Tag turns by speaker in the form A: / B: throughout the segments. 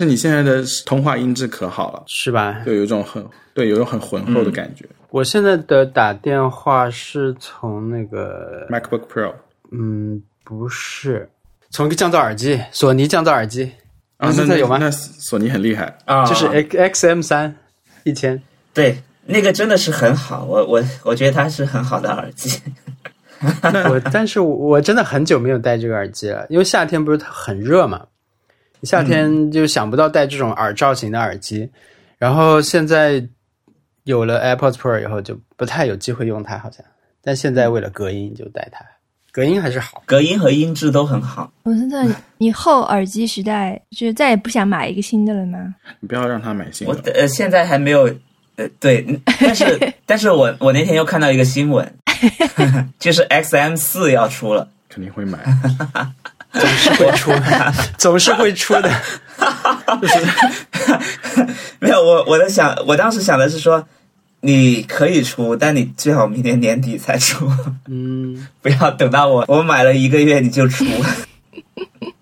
A: 那你现在的通话音质可好了，
B: 是吧？
A: 就有一种很对，有一种很浑厚的感觉。
B: 我现在的打电话是从那个
A: MacBook Pro，
B: 嗯，不是，从一个降噪耳机，索尼降噪耳机
A: 啊，
B: 现在有吗？
A: 那索尼很厉害
C: 啊，
B: 就是 X X M 三一千，
C: 对，那个真的是很好，我我我觉得它是很好的耳机。
B: 我但是我真的很久没有戴这个耳机了，因为夏天不是很热嘛，夏天就想不到戴这种耳罩型的耳机，然后现在。有了 AirPods Pro 以后，就不太有机会用它，好像。但现在为了隔音，就戴它，隔音还是好，
C: 隔音和音质都很好。
D: 我现在以后耳机时代，就再也不想买一个新的了吗？
A: 你不要让他买新
C: 的。我呃，现在还没有，呃，对，但是，但是我我那天又看到一个新闻，就是 XM 四要出了，
A: 肯定会买，
B: 总是会出，总是会出的。
C: 没有，我我在想，我当时想的是说。你可以出，但你最好明年年底才出。
B: 嗯，
C: 不要等到我我买了一个月你就出。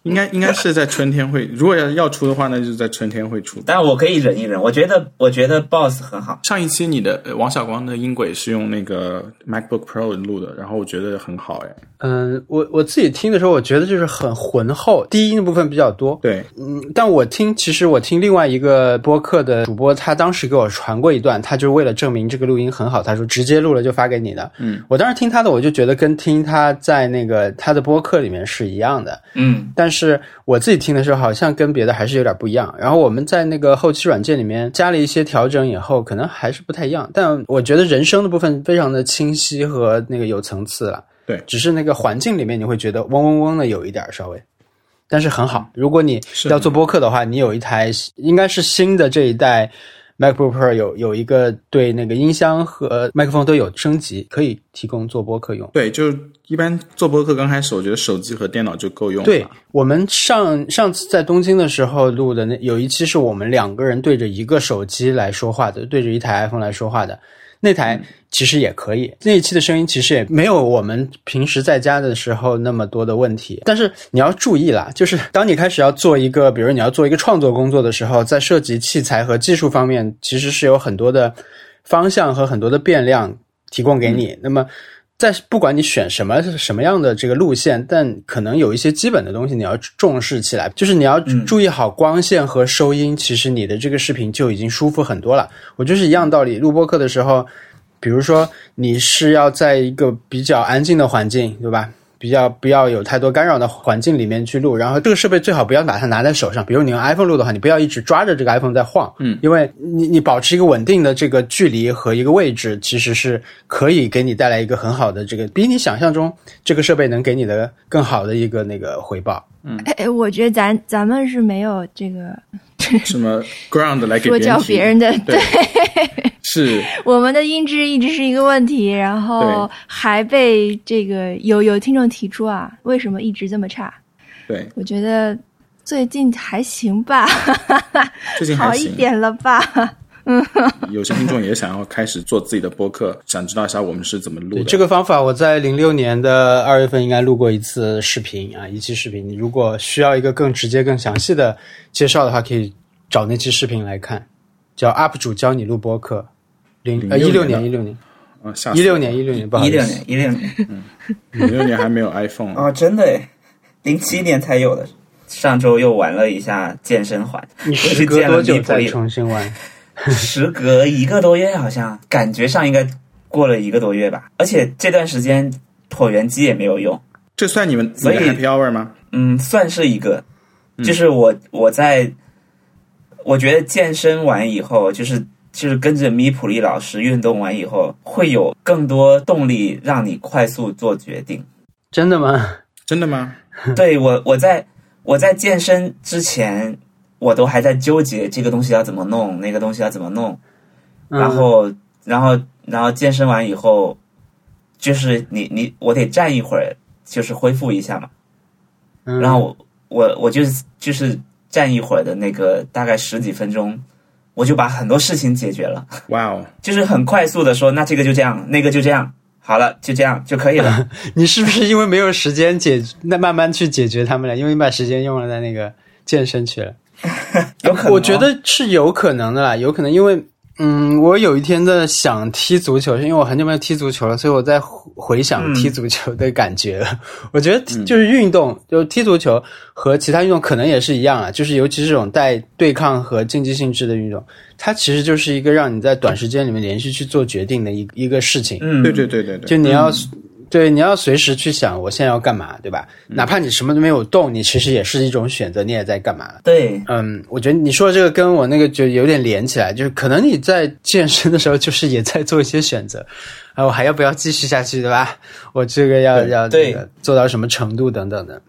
A: 应该应该是在春天会，如果要要出的话，那就是在春天会出。
C: 但我可以忍一忍，我觉得我觉得 Boss 很好。
A: 上一期你的王小光的音轨是用那个 MacBook Pro 录的，然后我觉得很好哎。
B: 嗯，我我自己听的时候，我觉得就是很浑厚，低音的部分比较多。
A: 对，
B: 嗯，但我听其实我听另外一个播客的主播，他当时给我传过一段，他就为了证明这个录音很好，他说直接录了就发给你的。
A: 嗯，
B: 我当时听他的，我就觉得跟听他在那个他的播客里面是一样的。
C: 嗯，
B: 但是我自己。听的时候好像跟别的还是有点不一样，然后我们在那个后期软件里面加了一些调整以后，可能还是不太一样。但我觉得人声的部分非常的清晰和那个有层次了。
A: 对，
B: 只是那个环境里面你会觉得嗡嗡嗡的有一点稍微，但是很好。如果你要做播客的话，你有一台应该是新的这一代。MacBook Pro 有有一个对那个音箱和麦克风都有升级，可以提供做播客用。
A: 对，就是一般做播客刚开始，我觉得手机和电脑就够用。
B: 对我们上上次在东京的时候录的那有一期是我们两个人对着一个手机来说话的，对着一台 iPhone 来说话的。那台其实也可以，那一期的声音其实也没有我们平时在家的时候那么多的问题。但是你要注意啦，就是当你开始要做一个，比如你要做一个创作工作的时候，在涉及器材和技术方面，其实是有很多的方向和很多的变量提供给你。那么。在不管你选什么什么样的这个路线，但可能有一些基本的东西你要重视起来，就是你要注意好光线和收音，其实你的这个视频就已经舒服很多了。我就是一样道理，录播课的时候，比如说你是要在一个比较安静的环境，对吧？比较不要有太多干扰的环境里面去录，然后这个设备最好不要把它拿在手上。比如你用 iPhone 录的话，你不要一直抓着这个 iPhone 在晃，
A: 嗯，
B: 因为你你保持一个稳定的这个距离和一个位置，其实是可以给你带来一个很好的这个，比你想象中这个设备能给你的更好的一个那个回报。
A: 嗯，
D: 哎，我觉得咱咱们是没有这个
A: 什么 ground 来给
D: 说教别人的，对。
A: 是
D: 我们的音质一直是一个问题，然后还被这个有有听众提出啊，为什么一直这么差？
A: 对，
D: 我觉得最近还行吧，
A: 最近
D: 好一点了吧？嗯，
A: 有些听众也想要开始做自己的播客，想知道一下我们是怎么录的。
B: 这个方法我在零六年的二月份应该录过一次视频啊，一期视频。你如果需要一个更直接、更详细的介绍的话，可以找那期视频来看，叫 UP 主教你录播客。零呃一六年一六年，
A: 啊，下
B: 一六年一六年不好
C: 意思，一六年一六年，
A: 嗯，一六年还没有 iPhone
C: 啊，真的诶，零七年才有的。上周又玩了一下健身环，
B: 你时隔多久再重新玩？
C: 时隔一个多月，好像感觉上应该过了一个多月吧。而且这段时间椭圆机也没有用，
A: 这算你们所以 Happy Hour 吗？
C: 嗯，算是一个，就是我我在，我觉得健身完以后就是。就是跟着米普利老师运动完以后，会有更多动力让你快速做决定。
B: 真的吗？
A: 真的吗？
C: 对我，我在我在健身之前，我都还在纠结这个东西要怎么弄，那个东西要怎么弄。然后，然后，然后健身完以后，就是你你我得站一会儿，就是恢复一下嘛。然后我我我就是就是站一会儿的那个大概十几分钟。我就把很多事情解决了，
A: 哇哦！
C: 就是很快速的说，那这个就这样，那个就这样，好了，就这样就可以了。
B: 你是不是因为没有时间解，那慢慢去解决他们了？因为你把时间用了在那个健身去了。
C: 有可能哦，
B: 我觉得是有可能的啦，有可能，因为嗯，我有一天在想踢足球，是因为我很久没有踢足球了，所以我在回回想踢足球的感觉。了。我觉得就是运动，就踢足球和其他运动可能也是一样啊，就是尤其是这种带对抗和竞技性质的运动，它其实就是一个让你在短时间里面连续去做决定的一一个事情。
C: 嗯，
A: 对对对对对，
B: 就你要、对你要随时去想我现在要干嘛，对吧？哪怕你什么都没有动，你其实也是一种选择，你也在干嘛。
C: 对，
B: 嗯，我觉得你说的这个跟我那个就有点连起来，就是可能你在健身的时候，就是也在做一些选择，啊，我还要不要继续下去，对吧？我这个要要
C: 对
B: 那个做到什么程度等等的。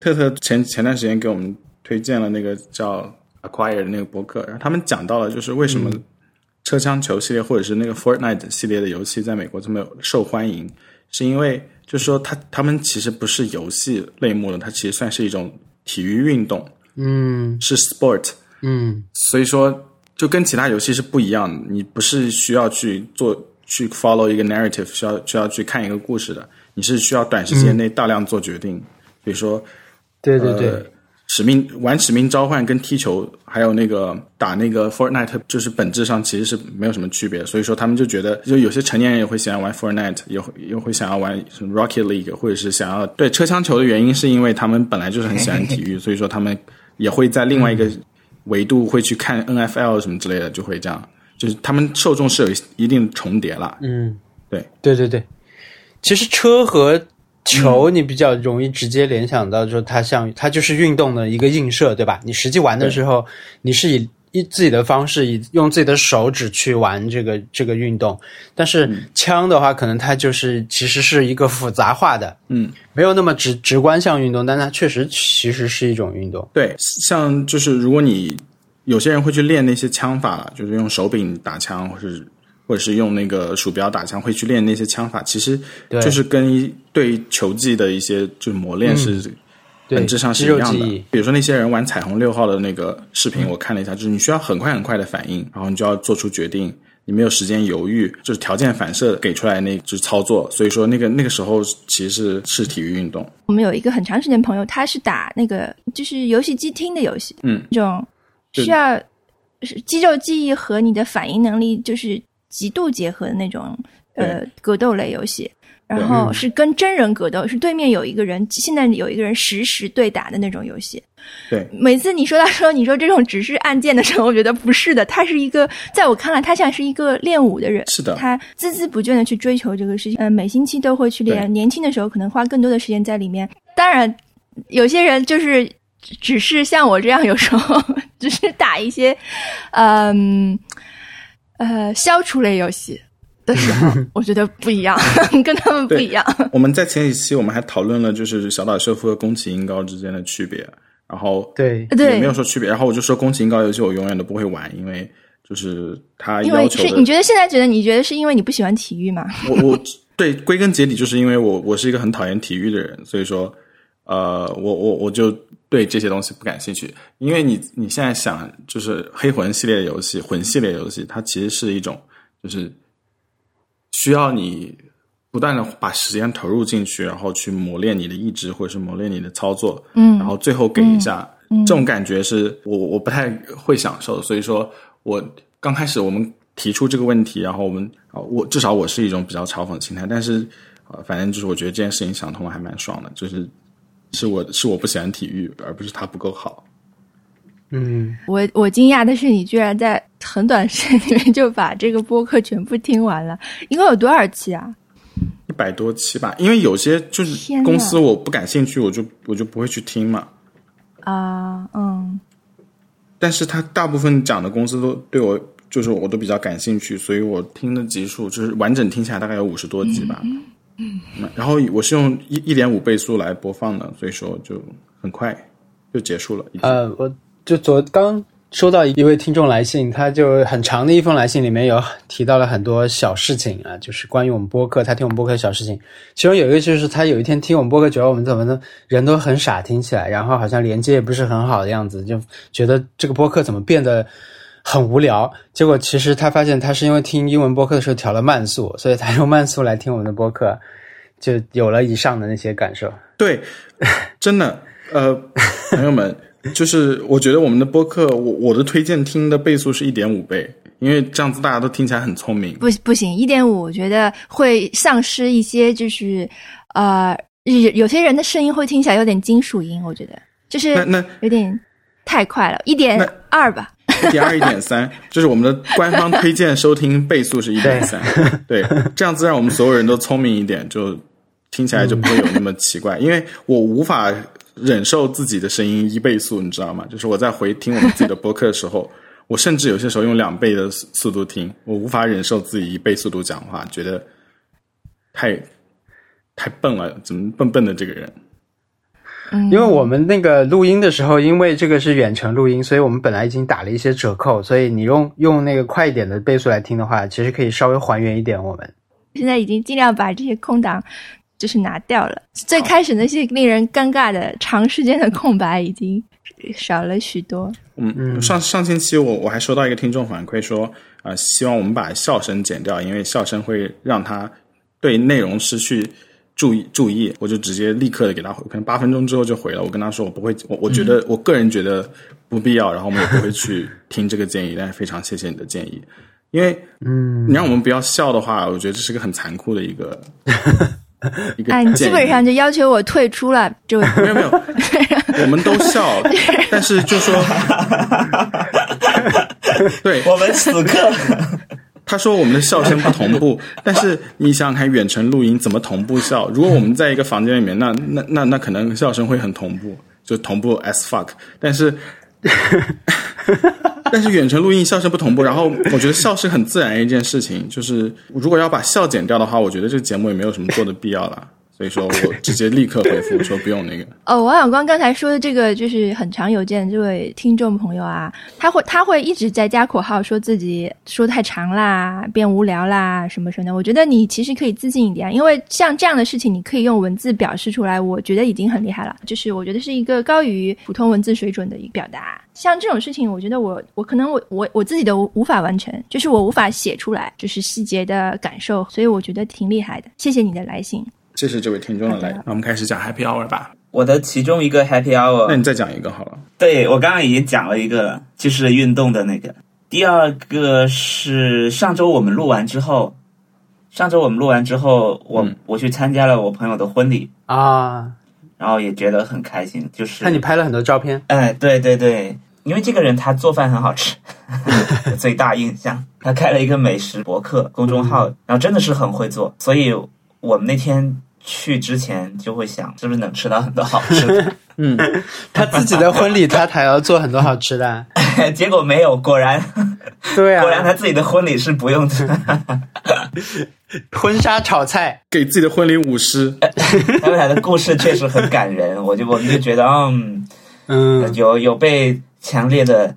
A: 特特前前段时间给我们推荐了那个叫 Acquire 的那个博客，然后他们讲到了就是为什么车枪球系列或者是那个 Fortnite 系列的游戏在美国这么受欢迎，是因为就是说它他们其实不是游戏类目的，它其实算是一种体育运动，
B: 嗯。
A: 是 sport，
B: 嗯。
A: 所以说就跟其他游戏是不一样的，你不是需要去做去 follow 一个 narrative，需要需要去看一个故事的，你是需要短时间内大量做决定，比如说。
B: 对对对，
A: 呃使命玩使命召唤跟踢球，还有那个打那个 Fortnite，就是本质上其实是没有什么区别。所以说他们就觉得，就有些成年人也会喜欢玩 Fortnite，也会也会想要玩什么 Rocket League，或者是想要对车枪球的原因，是因为他们本来就是很喜欢体育，所以说他们也会在另外一个维度会去看 NFL 什么之类的，就会这样，就是他们受众是有一定重叠了。
B: 嗯，
A: 对
B: 对对对。其实车和球，你比较容易直接联想到，说它像它就是运动的一个映射，对吧？你实际玩的时候，你是以以自己的方式，以用自己的手指去玩这个这个运动。但是枪的话，可能它就是其实是一个复杂化的，
A: 嗯，
B: 没有那么直直观像运动，但它确实其实是一种运动。
A: 对，像就是如果你有些人会去练那些枪法，就是用手柄打枪，或是或者是用那个鼠标打枪，会去练那些枪法，其实就是跟一对球技的一些就是磨练是本质上是一样的。比如说那些人玩彩虹六号的那个视频，我看了一下，就是你需要很快很快的反应，然后你就要做出决定。你没有时间犹豫，就是条件反射给出来那就是操作，所以说那个那个时候其实是是体育运动。
D: 我们有一个很长时间朋友，他是打那个就是游戏机厅的游戏，
A: 嗯，
D: 这种需要是肌肉记忆和你的反应能力就是极度结合的那种呃格斗类游戏。然后是跟真人格斗，是对面有一个人，现在有一个人实时对打的那种游戏。
A: 对，
D: 每次你说到说你说这种只是按键的时候，我觉得不是的，他是一个，在我看来，他像是一个练武的人，
A: 是的。
D: 他孜孜不倦的去追求这个事情，呃，每星期都会去练，年轻的时候可能花更多的时间在里面。当然，有些人就是只是像我这样，有时候 只是打一些，嗯呃消除类游戏的时候，我觉得不一样，跟他们不一样。
A: 我们在前几期我们还讨论了就是小岛秀夫和宫崎英高之间的区别，然后
B: 对
D: 对
A: 也没有说区别，然后我就说宫崎英高游戏我永远都不会玩，因为就是他
D: 因为
A: 要求的
D: 是你觉得现在觉得你觉得是因为你不喜欢体育吗？
A: 我我对归根结底就是因为我我是一个很讨厌体育的人，所以说呃我我我就对这些东西不感兴趣。因为你你现在想就是黑魂系列的游戏，魂系列游戏，它其实是一种就是需要你不断的把时间投入进去，然后去磨练你的意志或者是磨练你的操作，
D: 嗯
A: 然后最后给一下，这种感觉是我我不太会享受，所以说我刚开始我们提出这个问题，然后我们啊，我至少我是一种比较嘲讽的心态，但是呃，反正就是我觉得这件事情想通了还蛮爽的，就是是我是我不喜欢体育，而不是他不够好。
B: 嗯，
D: 我我惊讶的是，你居然在很短时间里面就把这个播客全部听完了，一共有多少期啊？
A: 一百多期吧，因为有些就是公司我不感兴趣，我就我就不会去听嘛。
D: 啊，嗯，
A: 但是他大部分讲的公司都对我，就是我都比较感兴趣，所以我听的集数就是完整听下来大概有五十多集吧。嗯，嗯然后我是用一一点五倍速来播放的，所以说就很快就结束了。
B: 呃，我就昨刚收到一位听众来信，他就很长的一封来信，里面有提到了很多小事情啊，就是关于我们播客，他听我们播客的小事情。其中有一个就是他有一天听我们播客，觉得我们怎么的人都很傻，听起来，然后好像连接也不是很好的样子，就觉得这个播客怎么变得很无聊。结果其实他发现他是因为听英文播客的时候调了慢速，所以他用慢速来听我们的播客，就有了以上的那些感受。
A: 对，真的，呃，朋友们，就是我觉得我们的播客，我我的推荐听的倍速是一点五倍，因为这样子大家都听起来很聪明。
D: 不不行，一点五我觉得会丧失一些，就是呃，有有些人的声音会听起来有点金属音，我觉得就是
A: 那那
D: 有点太快了，一点二吧。
A: 一点二、一点三，就是我们的官方推荐收听倍速是一点三。对，这样子让我们所有人都聪明一点，就听起来就不会有那么奇怪。因为我无法忍受自己的声音一倍速，你知道吗？就是我在回听我们自己的播客的时候，我甚至有些时候用两倍的速度听，我无法忍受自己一倍速度讲话，觉得太太笨了，怎么笨笨的这个人？
B: 因为我们那个录音的时候，因为这个是远程录音，所以我们本来已经打了一些折扣，所以你用用那个快一点的倍速来听的话，其实可以稍微还原一点。我们
D: 现在已经尽量把这些空档就是拿掉了，最开始那些令人尴尬的长时间的空白已经少了许多。
A: 嗯嗯，上上星期我我还收到一个听众反馈说，啊，希望我们把笑声剪掉，因为笑声会让他对内容失去。注意注意，我就直接立刻的给他回，可能八分钟之后就回了。我跟他说，我不会，我我觉得我个人觉得不必要，然后我们也不会去听这个建议。但是非常谢谢你的建议，因为嗯，你让我们不要笑的话，我觉得这是个很残酷的一个 一个。
D: 哎，你基本上就要求我退出了，就
A: 没有没有，我们都笑，但是就说，对
C: 我们此刻。
A: 他说我们的笑声不同步，但是你想想看，远程录音怎么同步笑？如果我们在一个房间里面，那那那那可能笑声会很同步，就同步 as fuck。但是，但是远程录音笑声不同步，然后我觉得笑是很自然一件事情，就是如果要把笑剪掉的话，我觉得这个节目也没有什么做的必要了。所以说我直接立刻回复说不用那个。
D: 哦，王小光刚才说的这个就是很常有见，这位听众朋友啊，他会他会一直在加口号，说自己说太长啦，变无聊啦，什么什么的。我觉得你其实可以自信一点，因为像这样的事情，你可以用文字表示出来，我觉得已经很厉害了。就是我觉得是一个高于普通文字水准的一个表达。像这种事情，我觉得我我可能我我我自己都无法完成，就是我无法写出来，就是细节的感受，所以我觉得挺厉害的。谢谢你的来信。
A: 谢谢这位听众的来，那我们开始讲 Happy Hour 吧。
C: 我的其中一个 Happy Hour，
A: 那你再讲一个好了。
C: 对我刚刚已经讲了一个了，就是运动的那个。第二个是上周我们录完之后，上周我们录完之后，我我去参加了我朋友的婚礼
B: 啊，
C: 然后也觉得很开心。就是
B: 看你拍了很多照片，
C: 哎，对对对，因为这个人他做饭很好吃，最大印象。他开了一个美食博客公众号，然后真的是很会做，所以。我们那天去之前就会想，是不是能吃到很多好吃的？
B: 嗯，他自己的婚礼，他还要做很多好吃的，
C: 结果没有，果然，
B: 对啊，
C: 果然他自己的婚礼是不用
B: 婚纱炒菜，
A: 给自己的婚礼舞狮。
C: 他们俩的故事确实很感人，我就我们就觉得，嗯嗯，有有被强烈的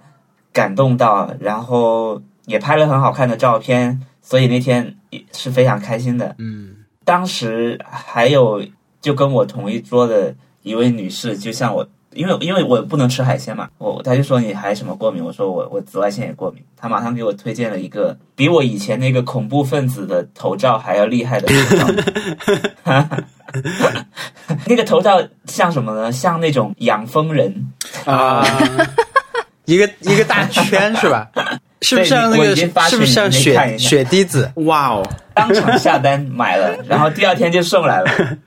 C: 感动到，然后也拍了很好看的照片，所以那天也是非常开心的，
B: 嗯。
C: 当时还有就跟我同一桌的一位女士，就像我，因为因为我不能吃海鲜嘛，我她就说你还什么过敏？我说我我紫外线也过敏。她马上给我推荐了一个比我以前那个恐怖分子的头罩还要厉害的头罩。那个头罩像什么呢？像那种养蜂人
B: 啊，一个一个大圈是吧？是不是像那个？是不是像雪雪滴子？
A: 哇哦！
C: 当场下单买了，然后第二天就送来了。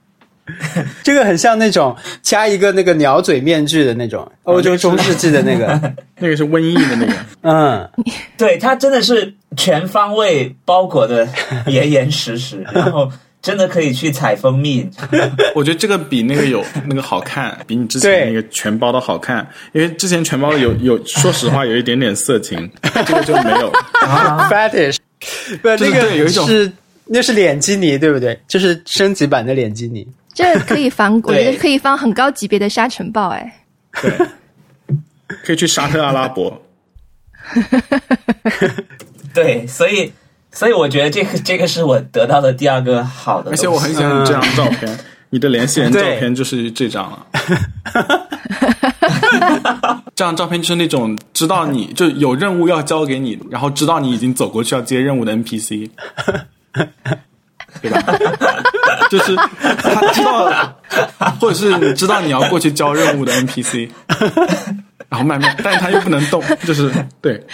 B: 这个很像那种加一个那个鸟嘴面具的那种欧洲中世纪的那个，
A: 那个是瘟疫的那个。
B: 嗯，
C: 对，它真的是全方位包裹的严严实实，然后。真的可以去采蜂蜜，
A: 我觉得这个比那个有那个好看，比你之前那个全包的好看。因为之前全包的有 有，说实话有一点点色情，这个就没有。
B: Fetish，不，那个
A: 有一种
B: 是那是脸基尼，对不对？就是升级版的脸基尼。
D: 这可以防，我觉得可以防很高级别的沙尘暴，哎。
A: 对，可以去沙特阿拉伯。
C: 对，所以。所以我觉得这个 这个是我得到的第二个好的，
A: 而且我很喜欢你这张照片，你的联系人照片就是这张了。这张照片就是那种知道你就有任务要交给你，然后知道你已经走过去要接任务的 NPC，对吧？就是他知道，或者是你知道你要过去交任务的 NPC。然后慢慢，但是他又不能动，就是对，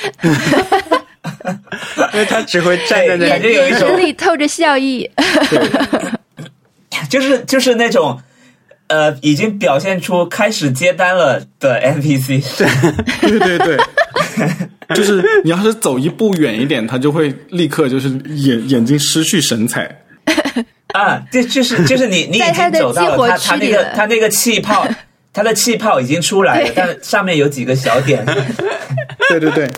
B: 因为他只会站在那里。
C: 感觉有一种
D: 眼神里透着笑意。
C: 就是就是那种呃，已经表现出开始接单了的 NPC。
A: 对对对，就是你要是走一步远一点，他就会立刻就是眼眼睛失去神采。
C: 啊，这就是就是你你已经走到了他他那个他那个气泡，他的气泡已经出来了
D: 对，
C: 但上面有几个小点。
A: 对对对，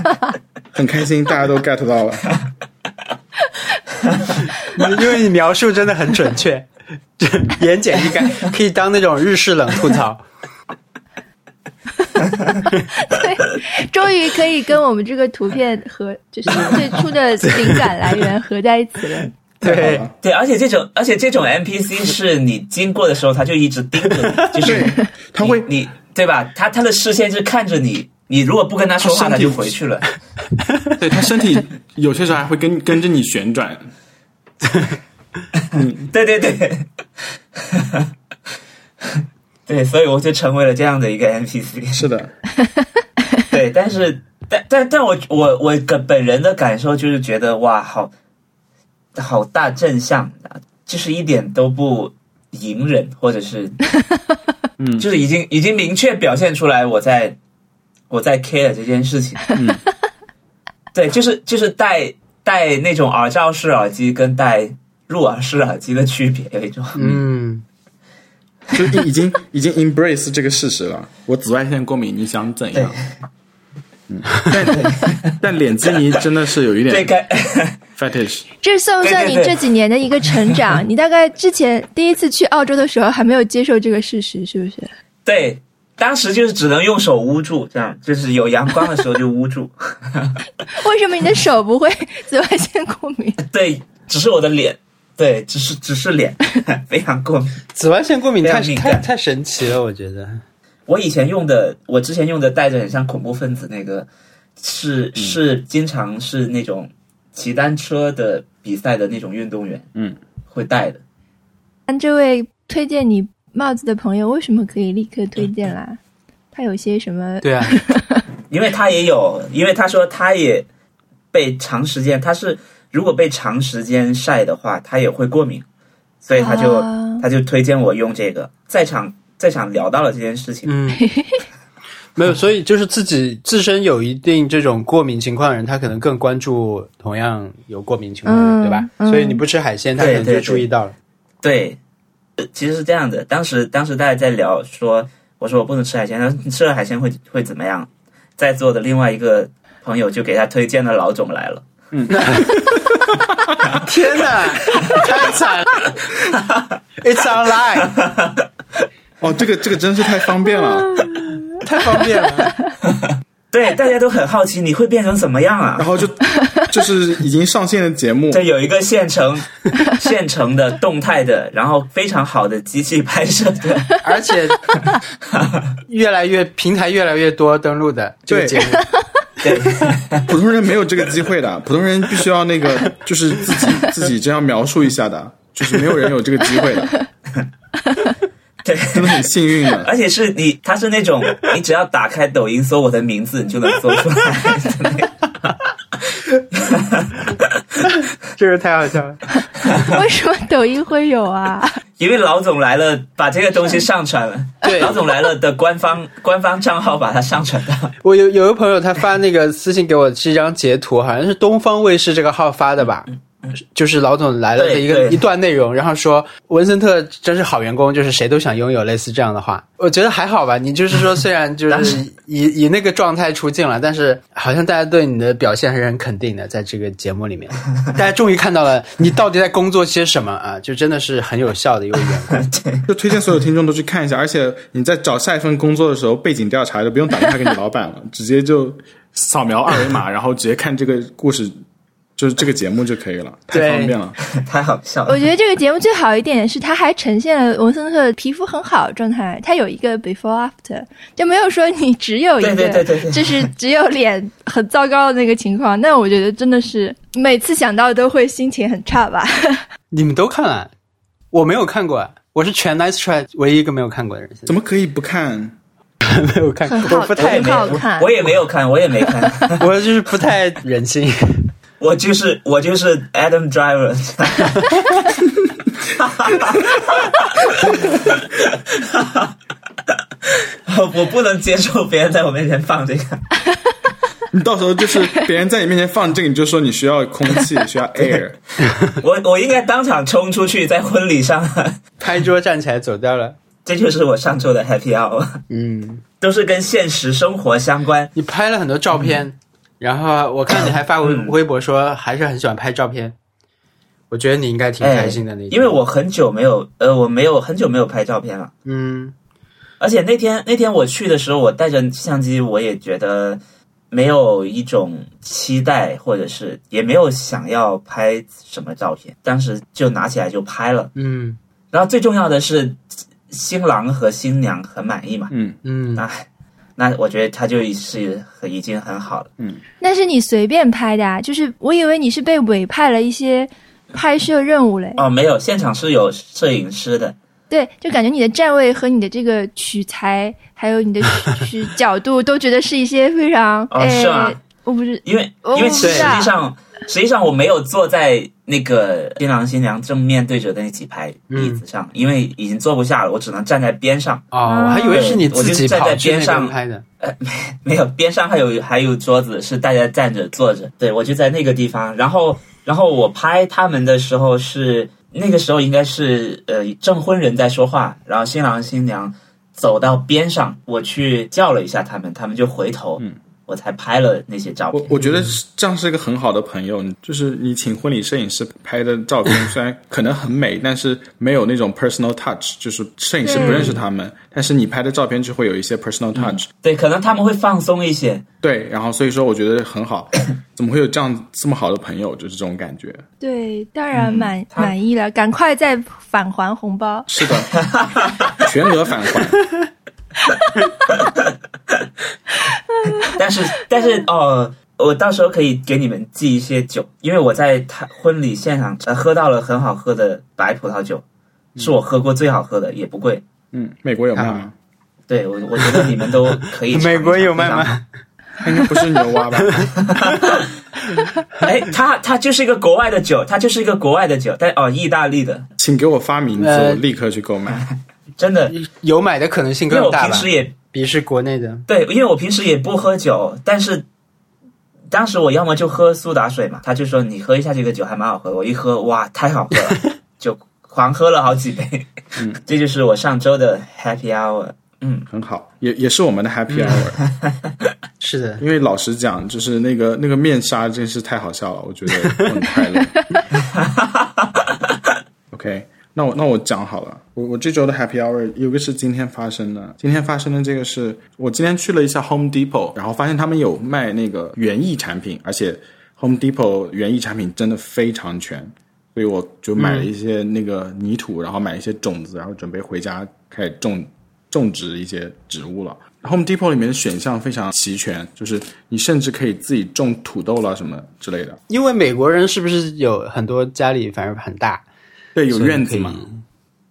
A: 很开心，大家都 get 到了。
B: 因为你描述真的很准确，就 言简意赅，可以当那种日式冷吐槽。
D: 对，终于可以跟我们这个图片和就是最初的灵感来源合在一起了。
B: 对
C: 对，而且这种而且这种 NPC 是你经过的时候，他就一直盯着你，就是
A: 他会
C: 你你对吧？他他的视线是看着你，你如果不跟他说话，他
A: 他
C: 就回去了。
A: 对他身体有些时候还会跟跟着你旋转。
C: 对 对对，对，所以我就成为了这样的一个 NPC。
A: 是的，
C: 对，但是但但但我我我个本人的感受就是觉得哇，好好大正向啊，就是一点都不隐忍，或者是
A: 嗯
C: 就是已经已经明确表现出来我在我在 care 这件事情。
A: 嗯，
C: 对，就是就是戴戴那种耳罩式耳机跟戴入耳式耳机的区别，有一种。
B: 嗯，
A: 就已已经 已经 embrace 这个事实了。我紫外线过敏，你想怎样？嗯，但但脸基尼真的是有一
C: 对，
A: 点
C: 该
A: fetish。
D: 这算不算你这几年的一个成长？你大概之前第一次去澳洲的时候还没有接受这个事实，是不是？
C: 对，当时就是只能用手捂住，这样就是有阳光的时候就捂住。
D: 为什么你的手不会紫外线过敏？
C: 对，只是我的脸，对，只是只是脸 非常过敏。
B: 紫外线过敏太
C: 敏感
B: 太太神奇了，我觉得。
C: 我以前用的，我之前用的戴着很像恐怖分子那个，是是经常是那种骑单车的比赛的那种运动员，
A: 嗯，
C: 会戴的。
D: 但这位推荐你帽子的朋友为什么可以立刻推荐啦？他有些什么？
B: 对啊，
C: 因为他也有，因为他说他也被长时间，他是如果被长时间晒的话，他也会过敏，所以他就、
D: 啊
C: 他就推荐我用这个。在场在场聊到了这件事情，
B: 嗯，没有，所以就是自己自身有一定这种过敏情况的人，他可能更关注同样有过敏情况的人，
D: 嗯
B: 对吧？
D: 嗯
B: 所以你不吃海鲜，他可能就注意到了。
C: 对，呃其实是这样的。当时当时大家在聊说，我说我不能吃海鲜，他说你吃了海鲜会会怎么样？在座的另外一个朋友就给他推荐了老总来了。
B: 天哪，太惨了！It's online，
A: 哦，这个这个真是太方便了。
B: 太方便了。
C: 对，大家都很好奇你会变成怎么样啊？
A: 然？后就 就是已经上线的节目，
C: 对有一个现成、现成的动态的，然后非常好的机器拍摄的，
B: 而且 越来越平台越来越多登录的这个
A: 对。
B: 节目，
C: 对。
A: 普通人没有这个机会的。普通人必须要那个，就是自己自己这样描述一下的，就是没有人有这个机会的，
C: 对，
A: 真的很幸运的。
C: 而且是你，他是那种你只要打开抖音搜我的名字，你就能搜出来。
B: 这个太好笑了。
D: 为什么抖音会有啊？
C: 因为老总来了，把这个东西上传了。
B: 对
C: 老总来了的官方官方账号把它上传到。
B: 我有有个朋友，他发那个私信给我是一张截图，好像是东方卫视这个号发的吧。就是老总来了的一个一段内容，然后说文森特真是好员工，就是谁都想拥有类似这样的话。我觉得还好吧，你就是说虽然就是 以以那个状态出镜了，但是好像大家对你的表现还是很肯定的，在这个节目里面，大家终于看到了你到底在工作些什么啊，就真的是很有效的一个员工。
A: 就推荐所有听众都去看一下，而且你在找下一份工作的时候，背景调查就不用打电话给你老板了，直接就扫描二维码，然后直接看这个故事，就是这个节目就可以了，太方便了。
C: 太好笑了。
D: 我觉得这个节目最好一点是，它还呈现了文森特皮肤很好的状态，它有一个 before after，就没有说你只有一个，
C: 对对对对对
D: 就是只有脸很糟糕的那个情况。那我觉得真的是每次想到都会心情很差吧。
B: 你们都看了，我没有看过啊。我是全 Nice Try 唯一一个没有看过的人，
A: 怎么可以不看？
B: 没有看过，我不太，
D: 好看
C: 我也没有看，我也没看，
B: 我就是不太忍心。
C: 我就是我就是 Adam Driver。我不能接受别人在我面前放这个。
A: 你到时候就是别人在你面前放这个，你就说你需要空气，需要 air。
C: 我我应该当场冲出去，在婚礼上，
B: 拍桌站起来走掉了。
C: 这就是我上周的 Happy Hour，
B: 嗯，
C: 都是跟现实生活相关。
B: 你拍了很多照片，然后我看你还发微
C: 嗯
B: 微博说还是很喜欢拍照片。我觉得你应该挺开心的那、
C: 哎因为我很久没有，呃，我没有很久没有拍照片了。
B: 嗯。
C: 而且那天那天我去的时候，我带着相机，我也觉得没有一种期待，或者是也没有想要拍什么照片，当时就拿起来就拍了。
B: 嗯。
C: 然后最重要的是，新郎和新娘很满意嘛，
A: 嗯，
B: 嗯，
C: 那那我觉得他就是很已经很好了。
D: 嗯那是你随便拍的啊？就是我以为你是被委派了一些拍摄任务嘞。
C: 哦，没有，现场是有摄影师的。
D: 对，就感觉你的站位和你的这个取材，还有你的取取角度，都觉得是一些非常
C: 哦
D: 哎
C: 是吗
D: 我不是
C: 因为
D: 哦
C: 因为实际上实际上我没有坐在那个新郎新娘正面对着的那几排椅子上，因为已经坐不下了，我只能站在边上。
B: 哦，我还以为是你自己
C: 站在
B: 边
C: 边上
B: 拍的。
C: 呃 没有，边上还有还有桌子，是大家站着坐着。对我就在那个地方，然后然后我拍他们的时候是那个时候应该是呃证婚人在说话，然后新郎新娘走到边上，我去叫了一下他们，他们就回头，
A: 嗯
C: 我才拍了那些照片。
A: 我我觉得是这样是一个很好的朋友，就是你请婚礼摄影师拍的照片，虽然可能很美，但是没有那种 personal touch，就是摄影师不认识他们，但是你拍的照片就会有一些 personal touch，、
C: 对，可能他们会放松一些。
A: 对，然后所以说我觉得很好，怎么会有这样这么好的朋友，就是这种感觉。
D: 对，当然满、
C: 他
D: 满意了，赶快再返还红包。
A: 是的，全额返还。
C: 但是但是哦，我到时候可以给你们寄一些酒，因为我在他婚礼现场呃喝到了很好喝的白葡萄酒，是我喝过最好喝的，也不贵。
A: 嗯，美国有卖吗？
C: 对我，我觉得你们都可以 尝尝。
B: 美国有卖吗？
A: 应该不是牛蛙吧？
C: 哎，它它就是一个国外的酒，它就是一个国外的酒，但哦，意大利的，
A: 请给我发名字，
B: 呃
A: 我立刻去购买。
C: 真的，
B: 有买的可能性更大
C: 因为我？平时也
B: 比是国内的。
C: 对，因为我平时也不喝酒，但是当时我要么就喝苏打水嘛，他就说你喝一下这个酒还蛮好喝，我一喝哇，太好喝了，就狂喝了好几杯。嗯，这就是我上周的 Happy Hour。嗯，
A: 很好，也也是我们的 happy hour。
B: 是的，
A: 因为老实讲，就是那个那个面纱真是太好笑了，我觉得很快乐。OK，那我那我讲好了，我我这周的 Happy Hour 有个是今天发生的，今天发生的这个是我今天去了一下 Home Depot，然后发现他们有卖那个园艺产品，而且 Home Depot 园艺产品真的非常全，所以我就买了一些那个泥土，然后买一些种子，然后准备回家开始种种植一些植物了。Home Depot 里面的选项非常齐全，就是你甚至可以自己种土豆啦什么之类的。
B: 因为美国人是不是有很多家里反而很大，
A: 对，有院子嘛，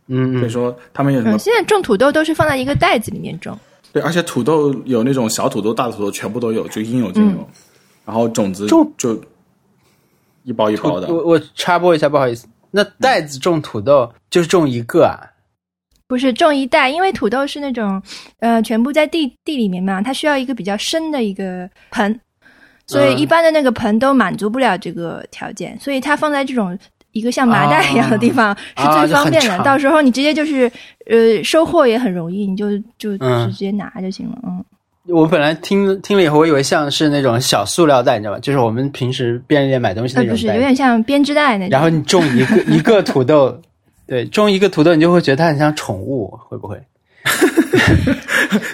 B: 嗯嗯，
A: 所以说他们有什么
D: 嗯，现在种土豆都是放在一个袋子里面种。
A: 对，而且土豆有那种小土豆、大土豆，全部都有，就应有尽有。然后种子
B: 种
A: 就一包一包的，
B: 我我插播一下，不好意思，那袋子种土豆就是种一个啊？
D: 不是种一袋，因为土豆是那种，呃，全部在地地里面嘛，它需要一个比较深的一个盆，所以
B: 嗯
D: 一般的那个盆都满足不了这个条件，所以它放在这种一个像麻袋一样的地方、
B: 啊
D: 是最方便的。到时候你直接就是，呃，收货也很容易，你就就
B: 嗯
D: 直接拿就行了。嗯，
B: 我本来听听了以后，我以为像是那种小塑料袋，你知道吧？就是我们平时便利店买东西
D: 呃，不是，有
B: 那种袋子。
D: 点像编织袋那种。
B: 然后你种一个一个土豆，对，种一个土豆，你就会觉得它很像宠物，会不会？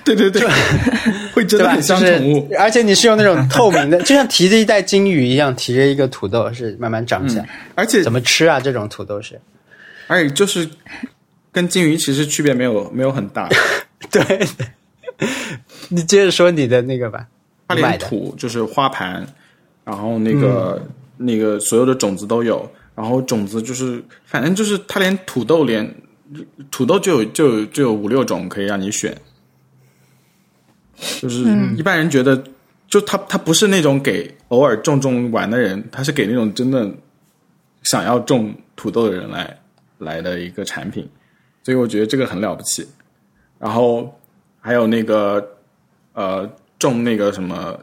A: 对 对对，会真？的很像
B: 就是
A: 宠物。
B: 而且你是用那种透明的，就像提着一袋金鱼一样，提着一个土豆，是慢慢长起来。
A: 而且
B: 怎么吃啊？这种土豆是？
A: 而且就是跟金鱼其实区别没有没有很大，
B: 对，你接着说你的那个吧，
A: 它连。土就是花盘，然后那个、那个所有的种子都有，然后种子就是反正就是它连土豆连土豆就有就有就有五六种可以让你选，就是一般人觉得，就他他不是那种给偶尔种种玩的人，他是给那种真的想要种土豆的人来来的一个产品，所以我觉得这个很了不起。然后还有那个呃种那个什么。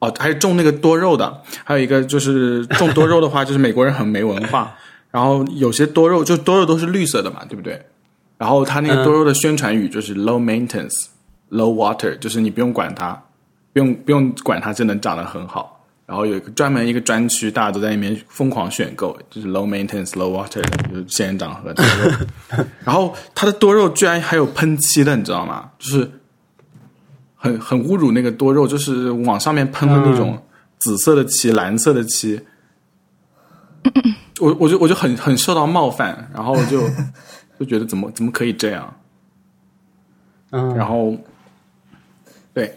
A: 哦，还有种那个多肉的，还有一个就是种多肉的话，就是美国人很没文化。然后有些多肉就多肉都是绿色的嘛，对不对？然后他那个多肉的宣传语就是 low maintenance, low water，就是你不用管它，不用不用管它就能长得很好。然后有一个专门一个专区，大家都在里面疯狂选购，就是 low maintenance, low water，就是仙人掌和多肉。然后它的多肉居然还有喷漆的，你知道吗？就是很很侮辱那个多肉，就是往上面喷的那种紫色的漆、蓝色的漆。我我就我就很很受到冒犯，然后就 就觉得怎么怎么可以这样，
B: 嗯，
A: 然后对，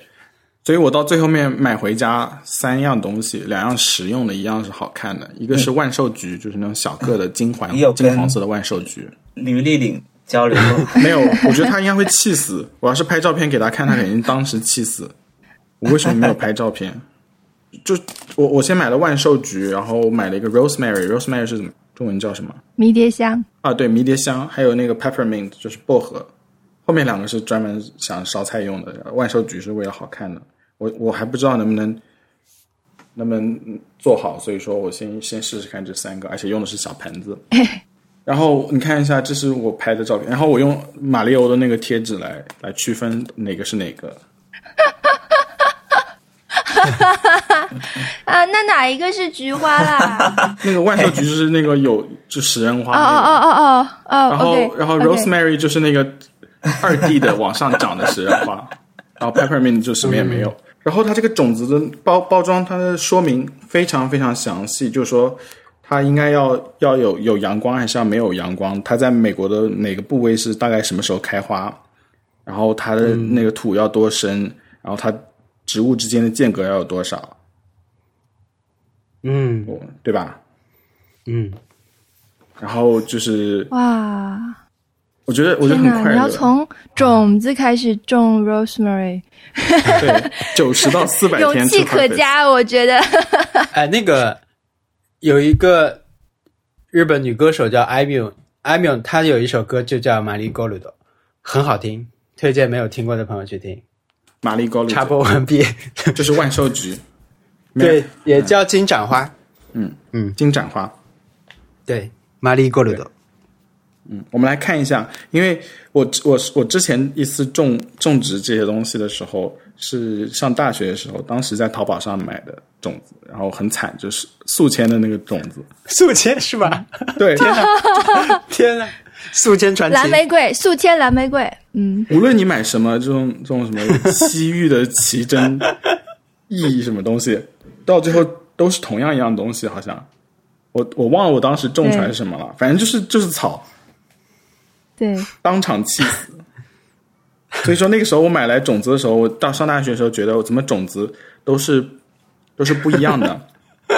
A: 所以我到最后面买回家三样东西，两样实用的，一样是好看的，一个是万寿菊，就是那种小个的金环
C: 你有
A: 金黄色的万寿菊，
C: 吕丽玲交流，
A: 没有，我觉得他应该会气死。我要是拍照片给他看，他肯定当时气死。我为什么没有拍照片？就我我先买了万寿菊，然后买了一个 rosemary，rosemary 是怎么中文叫什么
D: 迷迭香，
A: 啊？对，迷迭香，还有那个 peppermint 就是薄荷。后面两个是专门想烧菜用的，万寿菊是为了好看的。我我还不知道能不能能不能做好，所以说我先先试试看这三个，而且用的是小盆子。然后你看一下，这是我拍的照片，然后我用马里欧的那个贴纸来来区分哪个是哪个。
D: 啊，那哪一个是菊花啦？
A: 那个万寿菊就是那个有就食人花
D: 哦，哦哦哦哦
A: 然后然后 rosemary 就是那个二 D 的往上长的食人花，然后 peppermint 就什么也没有。然后它这个种子的包包装，它的说明非常非常详细，就是说它应该要要有有阳光还是要没有阳光，它在美国的哪个部位是大概什么时候开花，然后它的那个土要多深，然后它植物之间的间隔要有多少，
B: 嗯。
A: 对吧？
B: 嗯，
A: 然后就是
D: 哇，
A: 我觉得我觉得！很快乐，
D: 你要从种子开始种 rosemary，
A: 对九十到四百
D: 勇
A: 天
D: 气可嘉，我觉得。
B: 哎，那个有一个日本女歌手叫艾缪，艾缪她有一首歌就叫《玛丽高鲁多》，很好听，推荐没有听过的朋友去听。
A: 玛丽高露
B: 插播完毕。
A: 这是万寿菊，
B: 对，也叫金盏花。
A: 嗯嗯金盏花。
B: 对，玛丽高鲁多。
A: 我们来看一下，因为我我我之前一次种种植这些东西的时候，是上大学的时候，当时在淘宝上买的种子，然后很惨，就是宿迁的那个种子。
B: 宿迁是吧？
A: 对，
B: 天呐，宿迁传奇。
D: 蓝玫瑰，宿迁蓝玫瑰，嗯，
A: 无论你买什么这种这种什么西域的奇珍异什么东西，到最后都是同样一样东西，好像。我我忘了我当时种出来是什么了，反正就是就是草，
D: 对，
A: 当场气死。所以说那个时候我买来种子的时候，我到上大学的时候觉得我怎么种子都是都是不一样的，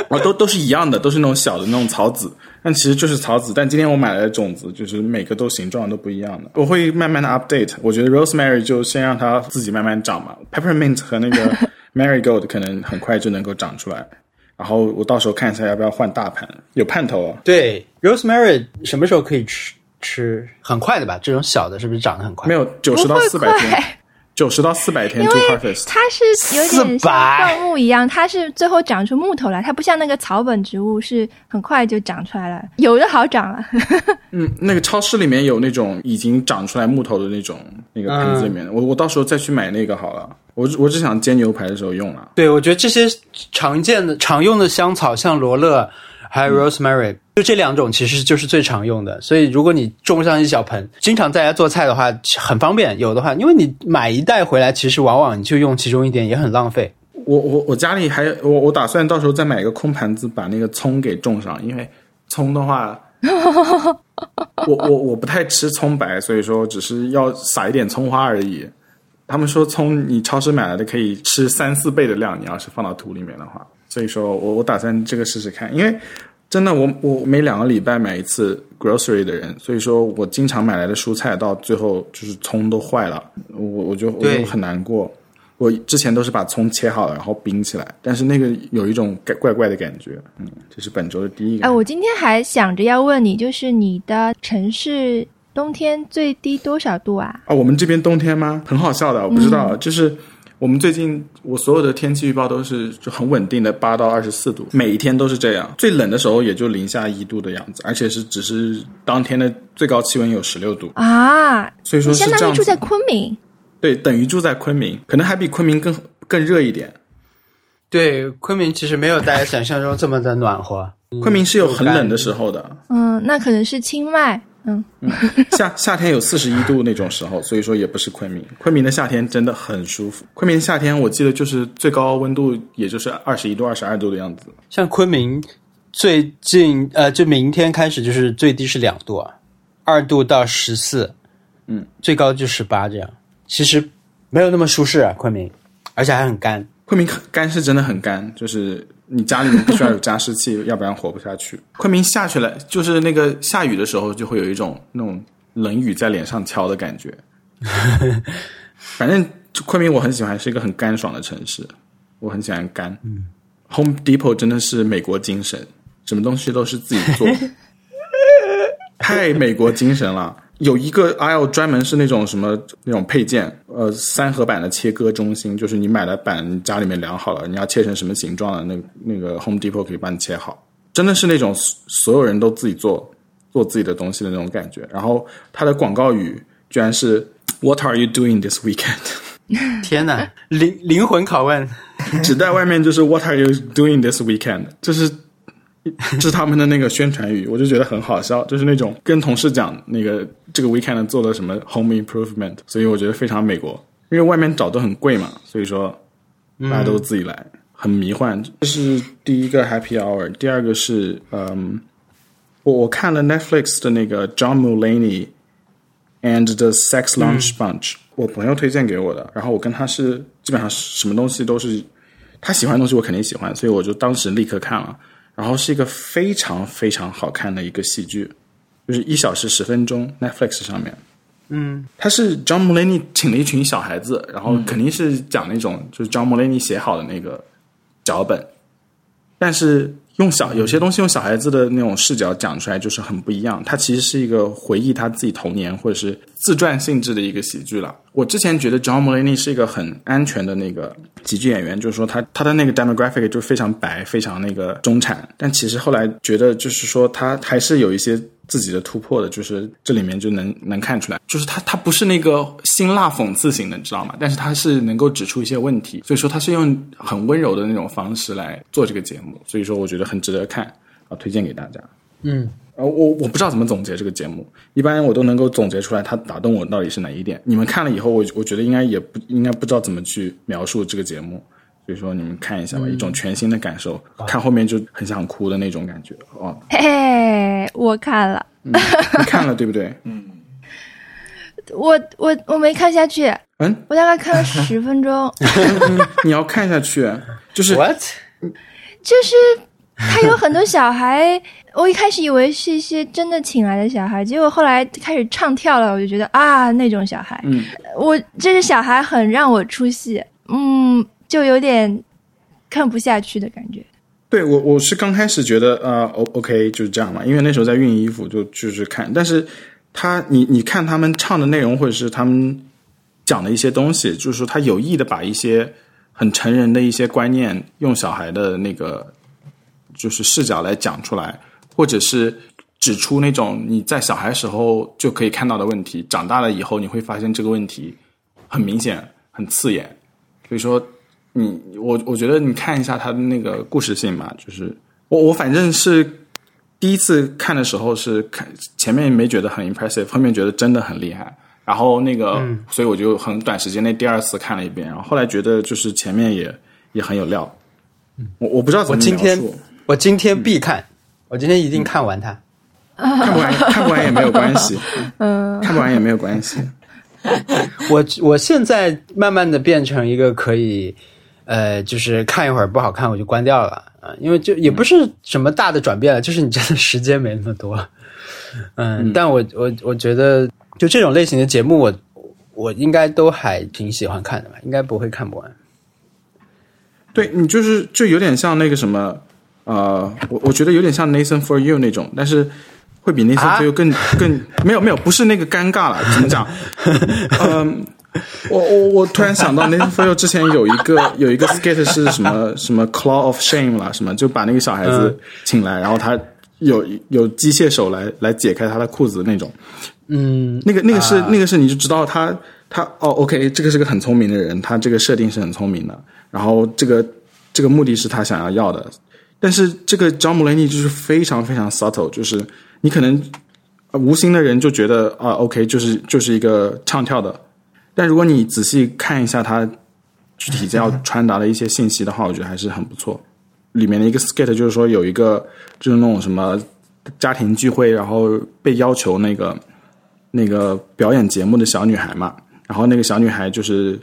A: 啊，都都是一样的，都是那种小的那种草籽，但其实就是草籽。但今天我买来的种子就是每个都形状都不一样的，我会慢慢的 update。我觉得 rosemary 就先让它自己慢慢长嘛，peppermint 和那个 marigold 可能很快就能够长出来。然后我到时候看一下要不要换大盘，有盼头哦。
B: 对，rosemary 什么时候可以吃？吃很快的吧？这种小的是不是长得很快？
A: 没有九十到四百天，
D: 快，
A: 九十到四百天
D: 因
A: to
D: 为
A: harvest。
D: 它是有点像灌木一样，它是最后长出木头来，它不像那个草本植物是很快就长出来了，有的好长了。
A: 嗯，那个超市里面有那种已经长出来木头的那种那个盆子里面，我我到时候再去买那个好了。我只我只想煎牛排的时候用了。
B: 对，我觉得这些常见的、常用的香草，像罗勒还有 rosemary，、就这两种其实就是最常用的。所以如果你种上一小盆，经常在家做菜的话，很方便。有的话，因为你买一袋回来，其实往往你就用其中一点，也很浪费。
A: 我我我家里还我我打算到时候再买一个空盘子，把那个葱给种上，因为葱的话，我我我不太吃葱白，所以说只是要撒一点葱花而已。他们说葱你超市买来的可以吃三四倍的量，你要是放到土里面的话，所以说我我打算这个试试看，因为真的，我我每两个礼拜买一次 grocery 的人，所以说我经常买来的蔬菜到最后就是葱都坏了，我我就我就很难过。我之前都是把葱切好了，然后冰起来，但是那个有一种怪怪怪的感觉。嗯，这是本周的第一个。
D: 哎，我今天还想着要问你，就是你的城市冬天最低多少度啊？
A: 啊，我们这边冬天吗？很好笑的，我不知道，就是我们最近我所有的天气预报都是就很稳定的八到二十四度，每一天都是这样。最冷的时候也就零下一度的样子，而且是只是当天的最高气温有十六度，
D: 啊，
A: 所以说
D: 你相当于住在昆明。
A: 对，等于住在昆明，可能还比昆明更更热一点。
B: 对，昆明其实没有大家想象中这么的暖和。
A: 昆明是有很冷的时候的，
D: 嗯，那可能是清迈。嗯，
A: 夏夏天有四十一度那种时候，所以说也不是昆明。昆明的夏天真的很舒服。昆明夏天我记得就是最高温度也就是二十一度、二十二度的样子。
B: 像昆明最近呃，就明天开始就是最低是两度啊，二度到十四，
A: 嗯，
B: 最高就十八这样。其实没有那么舒适啊，昆明，而且还很干。
A: 昆明干是真的很干，就是你家里面必须要有加湿器，要不然活不下去。昆明下去了，就是那个下雨的时候，就会有一种那种冷雨在脸上敲的感觉。反正昆明我很喜欢，是一个很干爽的城市，我很喜欢干。嗯，Home Depot 真的是美国精神，什么东西都是自己做，太美国精神了。有一个 aisle 专门是那种什么那种配件，呃，三合板的切割中心，就是你买了板，你家里面量好了，你要切成什么形状的，那那个 Home Depot 可以帮你切好，真的是那种所有人都自己做做自己的东西的那种感觉。然后它的广告语居然是 What are you doing this weekend？
B: 天哪，灵灵魂拷问。
A: 纸袋外面就是 What are you doing this weekend？就是这是他们的那个宣传语，我就觉得很好笑，就是那种跟同事讲那个这个 weekend 做了什么 home improvement，所以我觉得非常美国，因为外面找都很贵嘛，所以说大家都自己来，很迷幻。这是第一个 happy hour，第二个是嗯，我我看了 Netflix 的那个 John Mulaney and the Sex Lunch Bunch，、我朋友推荐给我的，然后我跟他是基本上什么东西都是他喜欢的东西，我肯定喜欢，所以我就当时立刻看了。然后是一个非常非常好看的一个戏剧，就是一小时十分钟，Netflix 上面。嗯，他是 John Mulaney 请了一群小孩子，然后肯定是讲那种就是 John Mulaney 写好的那个脚本，但是用小有些东西用小孩子的那种视角讲出来就是很不一样。他其实是一个回忆他自己童年或者是自传性质的一个喜剧了。我之前觉得 John Mulaney 是一个很安全的那个喜剧演员，就是说他他的那个 demographic 就非常白，非常那个中产。但其实后来觉得就是说他还是有一些自己的突破的，就是这里面就能能看出来，就是他他不是那个辛辣讽刺型的，你知道吗？但是他是能够指出一些问题，所以说他是用很温柔的那种方式来做这个节目，所以说我觉得很值得看，啊，推荐给大家。
B: 嗯，
A: 呃，我我不知道怎么总结这个节目，一般我都能够总结出来他打动我到底是哪一点。你们看了以后，我我觉得应该也不应该不知道怎么去描述这个节目，所以说你们看一下吧，一种全新的感受，看后面就很想哭的那种感觉哦。
D: 嘿嘿，我看了，
A: 你看了对不对？嗯。
D: 我我我没看下去，
A: 嗯，
D: 我大概看了十分钟，
A: 你要看下去，就是
B: ，what？
D: 就是他有很多小孩，我一开始以为是一些真的请来的小孩，结果后来开始唱跳了，我就觉得啊，那种小孩，
A: 嗯，
D: 我这是小孩很让我出戏，嗯，就有点看不下去的感觉。
A: 对我，我是刚开始觉得呃，O OK 就是这样嘛，因为那时候在熨衣服就就是看，但是他你你看他们唱的内容或者是他们讲的一些东西，就是说他有意的把一些很成人的一些观念用小孩的那个就是视角来讲出来，或者是指出那种你在小孩时候就可以看到的问题，长大了以后你会发现这个问题很明显、很刺眼，所以说。你我我觉得你看一下他的那个故事性吧，就是我我反正是第一次看的时候是看前面没觉得很 impressive，后面觉得真的很厉害，然后那个、所以我就很短时间内第二次看了一遍，然后后来觉得就是前面也也很有料，我我不知道怎么
B: 我今天
A: 描述
B: 我今天必看，我今天一定看完它。
A: 看不完看不完也没有关系，嗯，看不完也没有关系，
B: 我我现在慢慢的变成一个可以呃，就是看一会儿不好看我就关掉了啊、因为就也不是什么大的转变了，就是你真的时间没那么多。嗯，但我我我觉得就这种类型的节目我，我应该都还挺喜欢看的吧，应该不会看不完。
A: 对你就是就有点像那个什么，呃，我我觉得有点像 Nathan for You 那种，但是会比 Nathan
B: 啊
A: for You 更、更没有没有不是那个尴尬了，怎么讲？嗯、我我我突然想到 Nathan You 之前有一个有一个 skit 是什么什么 Claw of Shame 啦，什么就把那个小孩子请来，然后他有有机械手来来解开他的裤子那种。
B: 嗯，
A: 那个那个是、
B: 啊。
A: 那个是你就知道他他哦，OK，这个是个很聪明的人，他这个设定是很聪明的，然后这个这个目的是他想要要的，但是这个 John Mulaney 就是非常非常 subtle，就是你可能、呃无心的人就觉得啊，OK，就是就是一个唱跳的，但如果你仔细看一下他具体要传达的一些信息的话，我觉得还是很不错。里面的一个 skate 就是说有一个就是那种什么家庭聚会，然后被要求那个。那个表演节目的小女孩嘛，然后那个小女孩就是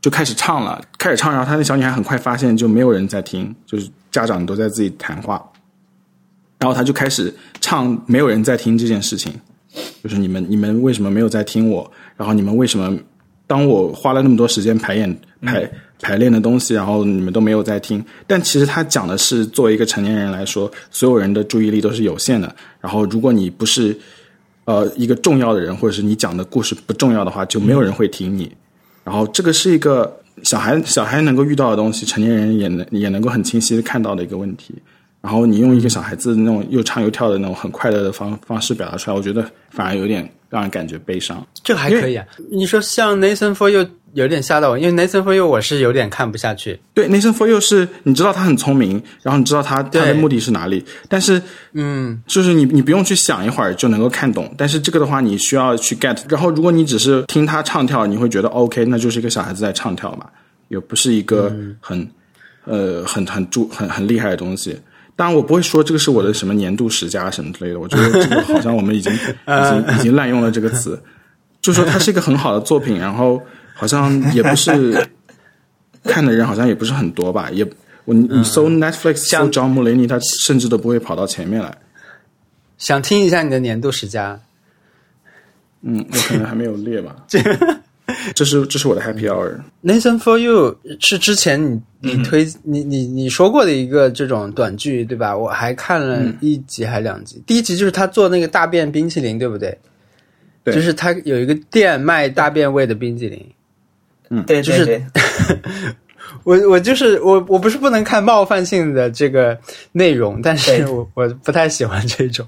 A: 就开始唱了，开始唱，然后她那小女孩很快发现就没有人在听，就是家长都在自己谈话，然后她就开始唱没有人在听这件事情，就是你们你们为什么没有在听我？然后你们为什么当我花了那么多时间排演排排练的东西，然后你们都没有在听？但其实他讲的是作为一个成年人来说，所有人的注意力都是有限的，然后如果你不是呃，一个重要的人，或者是你讲的故事不重要的话，就没有人会听你。然后这个是一个小孩小孩能够遇到的东西，成年人也能也能够很清晰的看到的一个问题。然后你用一个小孩子那种又唱又跳的那种很快乐的方方式表达出来，我觉得反而有点让人感觉悲伤。
B: 这个还可以啊。你说像 Nathan for You 有点吓到我，因为 Nathan for You 我是有点看不下去。
A: 对，Nathan for You 是你知道他很聪明，然后你知道他他的目的是哪里，但是
B: 嗯，
A: 就是你你不用去想一会儿就能够看懂，但是这个的话你需要去 get。然后如果你只是听他唱跳，你会觉得 OK，那就是一个小孩子在唱跳嘛，也不是一个很、呃很很注很很厉害的东西。当然，我不会说这个是我的什么年度十佳什么之类的。我觉得这个好像我们已经 已经已经滥用了这个词，就说它是一个很好的作品，然后好像也不是看的人好像也不是很多吧，也我你你搜 Netflix 搜
B: 像
A: John Mulaney，他甚至都不会跑到前面来。
B: 想听一下你的年度十佳。
A: 嗯，我可能还没有列吧。这是这是我的 Happy Hour。
B: Nathan for You 是之前你你推、你你你说过的一个这种短剧对吧？我还看了一集还两集，第一集就是他做那个大便冰淇淋对不对？
A: 对
B: 就是他有一个店卖大便味的冰淇淋。
C: 嗯对
B: 就是 我我就是我我不是不能看冒犯性的这个内容，但是我我不太喜欢这种。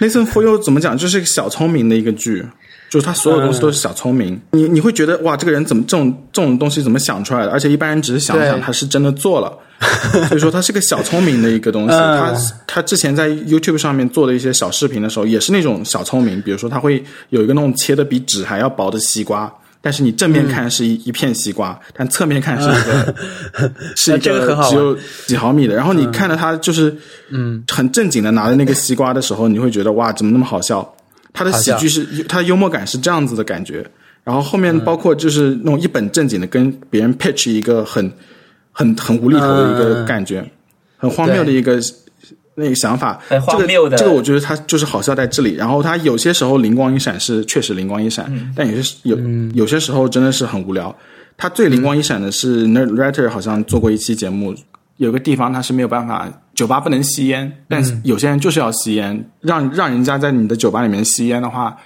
A: Nathan for You 怎么讲？就是一个小聪明的一个剧，就是他所有东西都是小聪明。你你会觉得哇，这个人怎么这种这种东西怎么想出来的？而且一般人只是想想，他是真的做了。所以说，他是个小聪明的一个东西。
B: 嗯
A: 他他之前在 YouTube 上面做的一些小视频的时候，也是那种小聪明。比如说，他会有一个那种切的比纸还要薄的西瓜。但是你正面看是一、一片西瓜，但侧面看是一个、是一
B: 个
A: 只有几毫米的。然后你看着他就是嗯很正经的拿着那个西瓜的时候，你会觉得哇，怎么那么好笑？他的喜剧是他的幽默感是这样子的感觉。然后后面包括就是那种一本正经的跟别人 pitch 一个很很很无厘头的一个感觉，很荒谬的一个那个想法，
C: 很荒谬的
A: 这个。这个我觉得他就是好笑在这里。然后他有些时候灵光一闪是确实灵光一闪，但有些有、有些时候真的是很无聊。他最灵光一闪的是 Nerd Writer 好像做过一期节目，有个地方他是没有办法，酒吧不能吸烟，但是有些人就是要吸烟，让让人家在你的酒吧里面吸烟的话，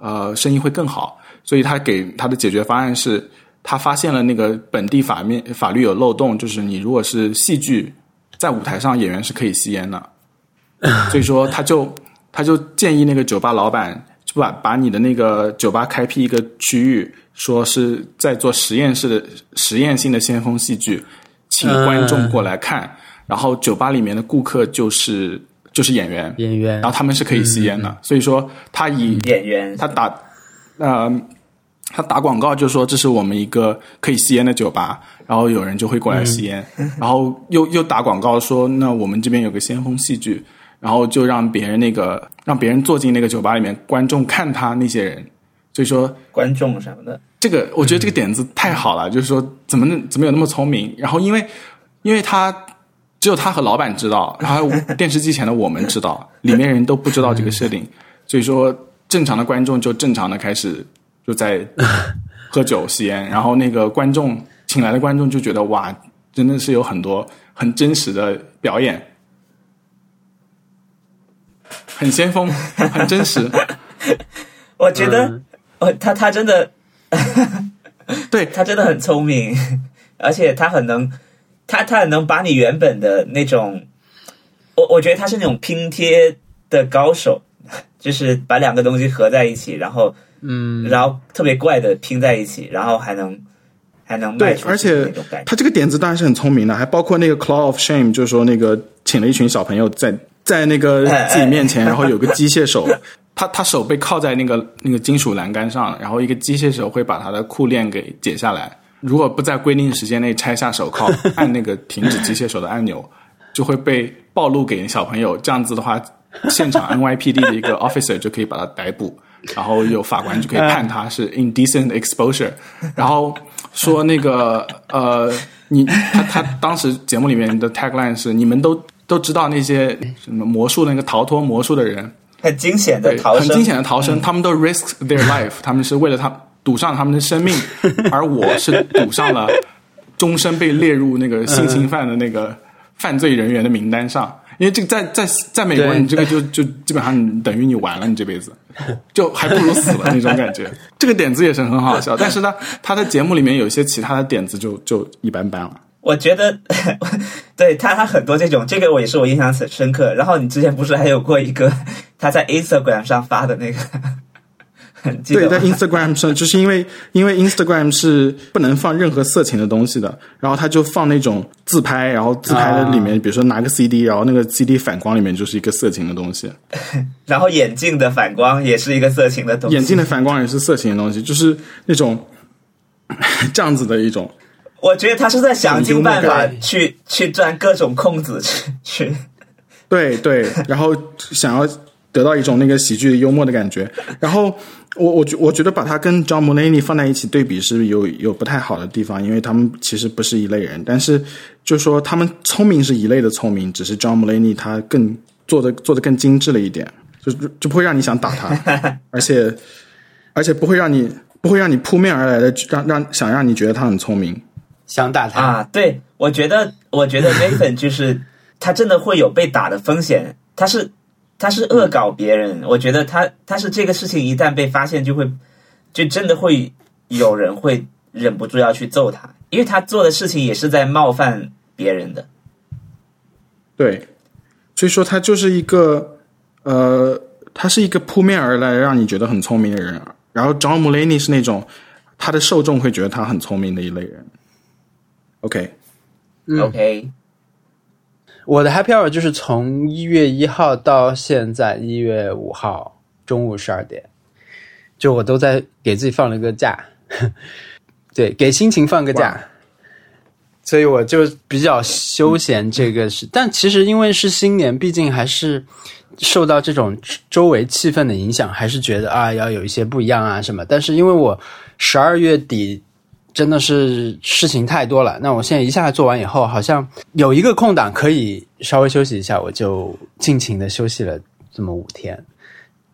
A: 呃，生意会更好。所以他给他的解决方案是，他发现了那个本地法面法律有漏洞，就是你如果是戏剧在舞台上，演员是可以吸烟的。所以说，他就他就建议那个酒吧老板，就把把你的那个酒吧开辟一个区域，说是在做实验室的实验性的先锋戏剧，请观众过来看，然后酒吧里面的顾客就是就是演员，
B: 演员。
A: 然后他们是可以吸烟的，所以说他以
C: 演员。
A: 他打呃他打广告就说这是我们一个可以吸烟的酒吧，然后有人就会过来吸烟，然后又又打广告说那我们这边有个先锋戏剧，然后就让别人那个让别人坐进那个酒吧里面，观众看他那些人。所以说
C: 观众什么的，
A: 这个我觉得这个点子太好了，就是说怎么能怎么有那么聪明？然后因为因为他只有他和老板知道，然后 电视机前的我们知道，里面人都不知道这个设定，所以说正常的观众就正常的开始就在喝酒吸烟，然后那个观众请来的观众就觉得哇，真的是有很多很真实的表演，很先锋，很真实。
C: 我觉得，哦，他他真的，
A: 对。
C: 他真的很聪明，而且他很能，他他很能把你原本的那种，我我觉得他是那种拼贴的高手，就是把两个东西合在一起，然后
B: 嗯，
C: 然后特别怪的拼在一起，然后还能还能卖
A: 对，
C: 出去
A: 而且
C: 那种感觉。
A: 他这个点子当然是很聪明的，还包括那个 Claw of Shame，就是说那个请了一群小朋友在在那个自己面前，然后有个机械手，他他手被铐在那个那个金属栏杆上，然后一个机械手会把他的裤链给解下来，如果不在规定时间内拆下手铐，按那个停止机械手的按钮，就会被暴露给小朋友。这样子的话，现场 NYPD 的一个 officer 就可以把他逮捕。然后有法官就可以判他是 indecent exposure，然后说那个呃，你他他当时节目里面的 tagline 是你们都都知道那些什么魔术那个逃脱魔术的人，
C: 很惊险的
A: 对，
C: 逃生，
A: 很惊险的逃生，他们都 risk their life，他们是为了他赌上他们的生命，而我是赌上了终身被列入那个性侵犯的那个犯罪人员的名单上。因为这个在在在美国，你这个就就基本上你等于你完了，你这辈子就还不如死了那种感觉。这个点子也是很好笑，但是呢，他的节目里面有一些其他的点子就就一般般了。
C: 我觉得，对他他很多这种，这个我也是我印象很深刻。然后你之前不是还有过一个他在 Instagram 上发的那个，
A: 对，在 Instagram 上，就是因为因为 Instagram 是不能放任何色情的东西的，然后他就放那种自拍，然后自拍的里面，比如说拿个 CD，然后那个 CD 反光里面就是一个色情的东西，
C: 然后眼镜的反光也是一个色情的东西。
A: 眼镜的反光也是色情的东西，就是那种 这样子的一种。
C: 我觉得他是在想尽办法去去钻各种空子去去。
A: 对对，然后想要得到一种那个喜剧幽默的感觉。然后我我觉我觉得把他跟 John Mulaney 放在一起对比是有有不太好的地方，因为他们其实不是一类人。但是就说他们聪明是一类的聪明，只是 John Mulaney 他更做的做的更精致了一点，就就不会让你想打他，而且而且不会让你不会让你扑面而来的让让想让你觉得他很聪明。
B: 想打他，
C: 啊，对，我觉得，我觉得 Nathan 就是他真的会有被打的风险，他是他是恶搞别人，我觉得他他是这个事情一旦被发现，就会就真的会有人会忍不住要去揍他，因为他做的事情也是在冒犯别人的。
A: 对，所以说他就是一个呃，他是一个扑面而来让你觉得很聪明的人。然后 John Mulaney 是那种他的受众会觉得他很聪明的一类人。
C: OK，OK，
B: 我的 Happy Hour 就是从一月一号到现在一月五号中午十二点，就我都在给自己放了个假，对，给心情放个假，所以我就比较休闲。这个是，但其实因为是新年，毕竟还是受到这种周围气氛的影响，还是觉得啊要有一些不一样啊什么。但是因为我十二月底真的是事情太多了。那我现在一下做完以后，好像有一个空档可以稍微休息一下，我就尽情的休息了这么五天。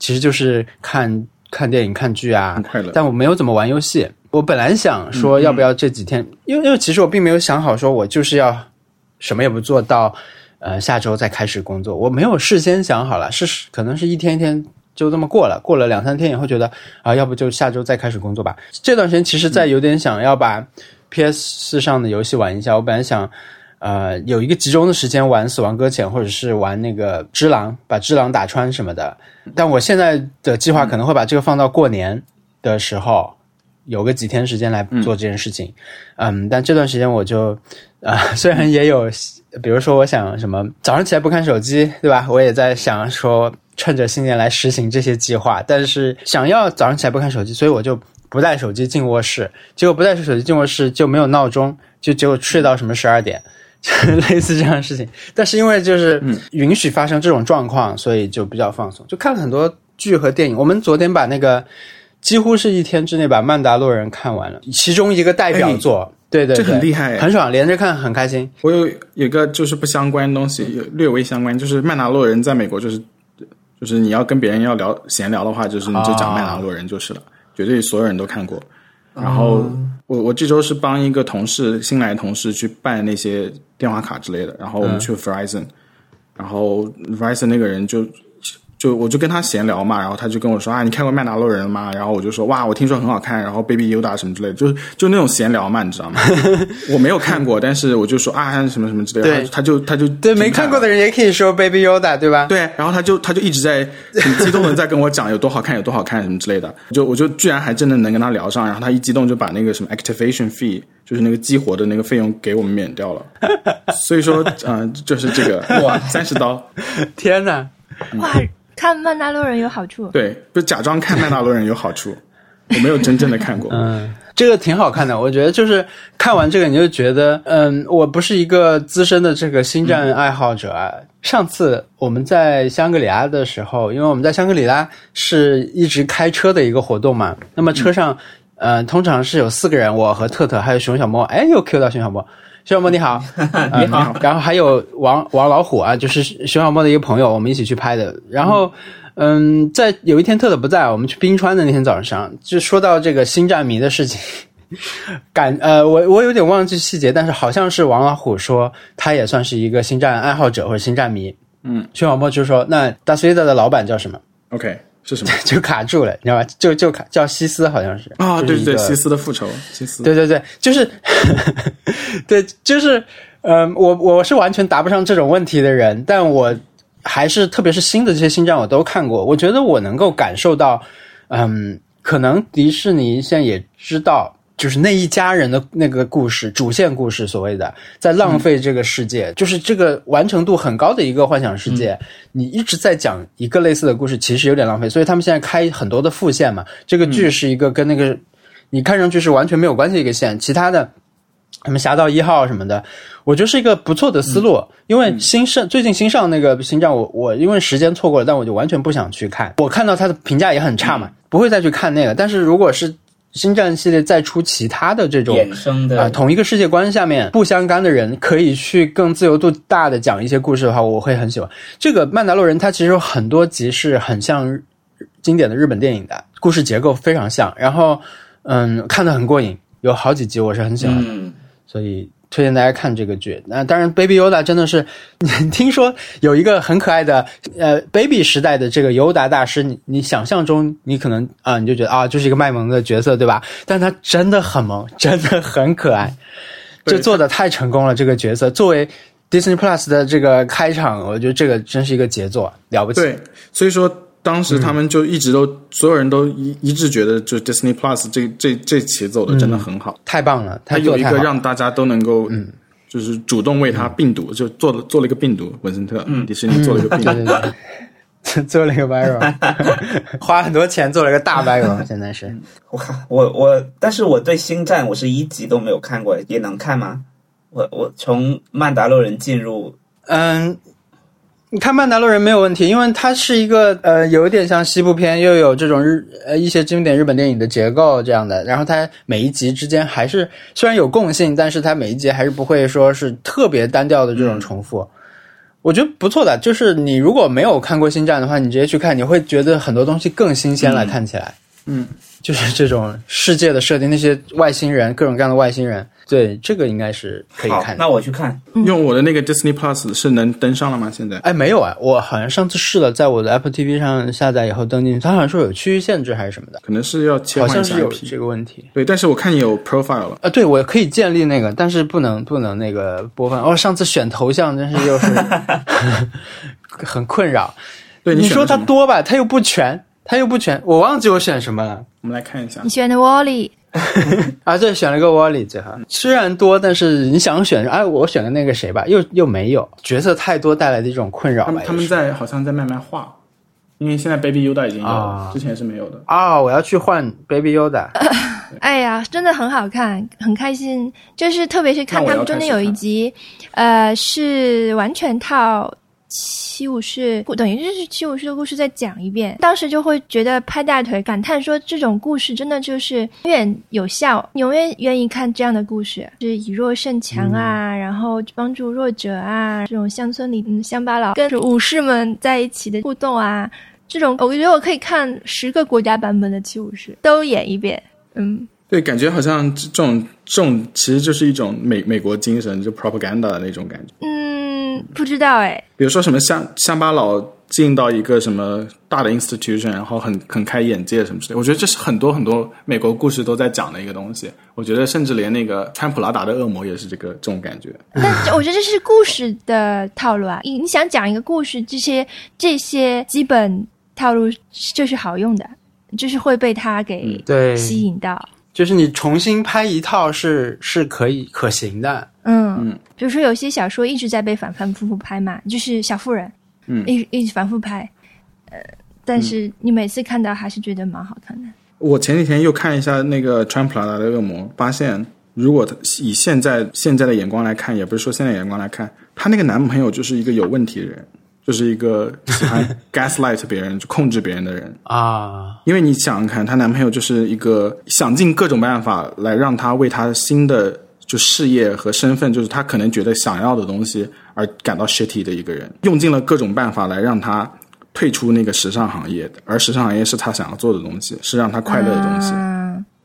B: 其实就是看 看电影、看剧啊。但我没有怎么玩游戏。我本来想说要不要这几天，因为因为其实我并没有想好说我就是要什么也不做到呃下周再开始工作，我没有事先想好了，是可能是一天一天就这么过了，过了两三天以后觉得啊，要不就下周再开始工作吧。这段时间其实在有点想要把 PS 四上的游戏玩一下，我本来想。呃，有一个集中的时间玩《死亡搁浅》，或者是玩那个《只狼》，把《只狼》打穿什么的。但我现在的计划可能会把这个放到过年的时候，有个几天时间来做这件事情。嗯但这段时间我就啊、呃 虽然也有，比如说我想什么早上起来不看手机，对吧？我也在想说，趁着新年来实行这些计划。但是想要早上起来不看手机，所以我就不带手机进卧室。结果不带手机进卧室就没有闹钟，就结果睡到什么十二点。类似这样的事情，但是因为就是允许发生这种状况，所以就比较放松，就看了很多剧和电影。我们昨天把那个几乎是一天之内把《曼达洛人》看完了，其中一个代表作。对对，
A: 这很厉害，
B: 很爽，连着看很开心。
A: 我有有个就是不相关的东西，有略微相关，就是《曼达洛人》在美国就是就是你要跟别人要聊闲聊的话，就是你就讲《曼达洛人》就是了，绝对所有人都看过。然后我我这周是帮一个同事新来同事去办那些电话卡之类的，然后我们去 Verizon，然后 Verizon 那个人就。就我就跟他闲聊嘛，然后他就跟我说啊，你看过《曼达洛人》吗？然后我就说哇，我听说很好看，然后 Baby Yoda 什么之类的，就就那种闲聊嘛，你知道吗？我没有看过，但是我就说啊，什么什么之类的，他就他就
B: 对没看过的人也可以说 Baby Yoda 对吧？
A: 对，然后他就他就一直在 很激动的在跟我讲有多好看，有多好看什么之类的，就我就居然还真的能跟他聊上，然后他一激动就把那个什么 activation fee，就是那个激活的那个费用给我们免掉了，所以说嗯，就是这个 哇，三十刀，
B: 天哪，
D: 哇！看曼达洛人有好处，
A: 对，就假装看曼达洛人有好处，我没有真正的看过。
B: 嗯，这个挺好看的，我觉得就是看完这个你就觉得，嗯，我不是一个资深的这个星战爱好者啊。上次我们在香格里拉的时候，因为我们在香格里拉是一直开车的一个活动嘛，那么车上，呃，通常是有四个人，我和特特还有熊小莫，哎，又 Q 到熊小莫。熊小莫你好，
C: 你好。
B: 然后还有王王老虎啊，就是熊小莫的一个朋友，我们一起去拍的。然后，嗯，在有一天特特不在，我们去冰川的那天早上，就说到这个星战迷的事情。感呃，我我有点忘记细节，但是好像是王老虎说他也算是一个星战爱好者或者星战迷。
A: 嗯，
B: 熊小莫就说那大斯维达的老板叫什么
A: ？OK。是什么？
B: 就卡住了，你知道吧？就就卡叫西斯，好像是
A: 啊，对对对，西斯的复仇，西斯，
B: 对对对，就是，对，就是，嗯，我我是完全答不上这种问题的人，但我还是特别是新的这些星战我都看过，我觉得我能够感受到，嗯，可能迪士尼现在也知道。就是那一家人的那个故事，主线故事，所谓的在浪费这个世界，就是这个完成度很高的一个幻想世界。你一直在讲一个类似的故事，其实有点浪费。所以他们现在开很多的副线嘛。这个剧是一个跟那个你看上去是完全没有关系的一个线，其他的什么侠盗一号什么的，我觉得是一个不错的思路。因为新上最近新上那个星战，我我因为时间错过了，但我就完全不想去看。我看到他的评价也很差嘛，不会再去看那个。但是如果是星战系列再出其他的这种
C: 衍生的
B: 啊，同一个世界观下面不相干的人可以去更自由度大的讲一些故事的话，我会很喜欢。这个《曼达洛人》它其实有很多集是很像经典的日本电影的故事结构非常像，然后嗯，看得很过瘾，有好几集我是很喜欢的，所以。推荐大家看这个剧。那当然，Baby Yoda 真的是，听说有一个很可爱的呃，Baby 时代的这个尤达大师。你你想象中，你可能啊，你就觉得啊，就是一个卖萌的角色，对吧？但他真的很萌，真的很可爱，就做的太成功了。这个角色作为 Disney Plus 的这个开场，我觉得这个真是一个杰作，了不起。
A: 对，所以说。当时他们就一直都，所有人都一一致觉得，就 Disney Plus 这这这期走的真的很好，
B: 太棒了。
A: 他有一个让大家都能够，嗯，就是主动为他病毒，就做了做了一个病毒，文森特，迪士尼做了一个病毒，
B: 做了一个 viral，花很多钱做了一个大 viral，现在是。
C: 我我我，但是我对星战我是一集都没有看过，也能看吗？我我从曼达洛人进入，
B: 嗯。你看《曼达洛人》没有问题，因为它是一个呃，有一点像西部片，又有这种日呃一些经典日本电影的结构这样的。然后它每一集之间还是虽然有共性，但是它每一集还是不会说是特别单调的这种重复。我觉得不错的，就是你如果没有看过《星战》的话，你直接去看，你会觉得很多东西更新鲜了，看起来。
A: 嗯，
B: 就是这种世界的设定，那些外星人，各种各样的外星人。对，这个应该是可以看。
C: 那我去看。
A: 用我的那个 Disney Plus 是能登上了吗？现在？
B: 哎，没有啊，我好像上次试了，在我的 Apple TV 上下载以后登进去，它好像说有区域限制还是什么的，
A: 可能是要切换
B: 好像是有这个问题。
A: 对，但是我看你有 profile 了。
B: 啊，对，我可以建立那个，但是不能不能那个播放。哦，上次选头像真是又是 很困扰。
A: 对，
B: 你说它多吧，它又不全，它又不全，我忘记我选什么了。
A: 我们来看一下，
D: 你选的 Wally。
B: 啊，对，选了个 Wally 最好。虽然多，但是你想选，哎，我选的那个谁吧，又又没有角色太多带来的一种困扰。
A: 他们他们在好像在慢慢画，因为现在 Baby Yoda 已经有，之前是没有的。
B: 啊，我要去换 Baby Yoda。
D: 哎呀，真的很好看，很开心。就是特别是看他们中间有一集，呃，是完全套七武士，等于就是七武士的故事再讲一遍，当时就会觉得拍大腿，感叹说这种故事真的就是永远有效，永远愿意看这样的故事，是以弱胜强啊，然后帮助弱者啊，这种乡村里嗯乡巴佬跟武士们在一起的互动啊，这种我觉得我可以看十个国家版本的七武士都演一遍，嗯。
A: 对，感觉好像这种这种其实就是一种美美国精神，就 propaganda 的那种感觉。
D: 嗯，不知道哎。
A: 比如说什么乡乡巴佬进到一个什么大的 institution，然后很很开眼界什么之类，我觉得这是很多很多美国故事都在讲的一个东西。我觉得甚至连那个川普拉达的恶魔也是这个这种感觉。
D: 但我觉得这是故事的套路啊，你你想讲一个故事，这些这些基本套路就是好用的，就是会被他给
B: 对
D: 吸引到。
B: 就是你重新拍一套是是可以可行的，
D: 嗯嗯，比如说有些小说一直在被反反复复拍嘛，就是小妇人，
A: 嗯，
D: 一一直反复拍，呃，但是你每次看到还是觉得蛮好看的。
A: 我前几天又看一下那个穿普拉达的恶魔，发现如果以现在现在的眼光来看，也不是说现在眼光来看，她那个男朋友就是一个有问题的人。就是一个喜欢 gaslight 别人、就控制别人的人
B: 啊！
A: 因为你想想看，她男朋友就是一个想尽各种办法来让她为她新的就事业和身份，就是她可能觉得想要的东西而感到 shitty 的一个人，用尽了各种办法来让她退出那个时尚行业，而时尚行业是她想要做的东西，是让她快乐的东西，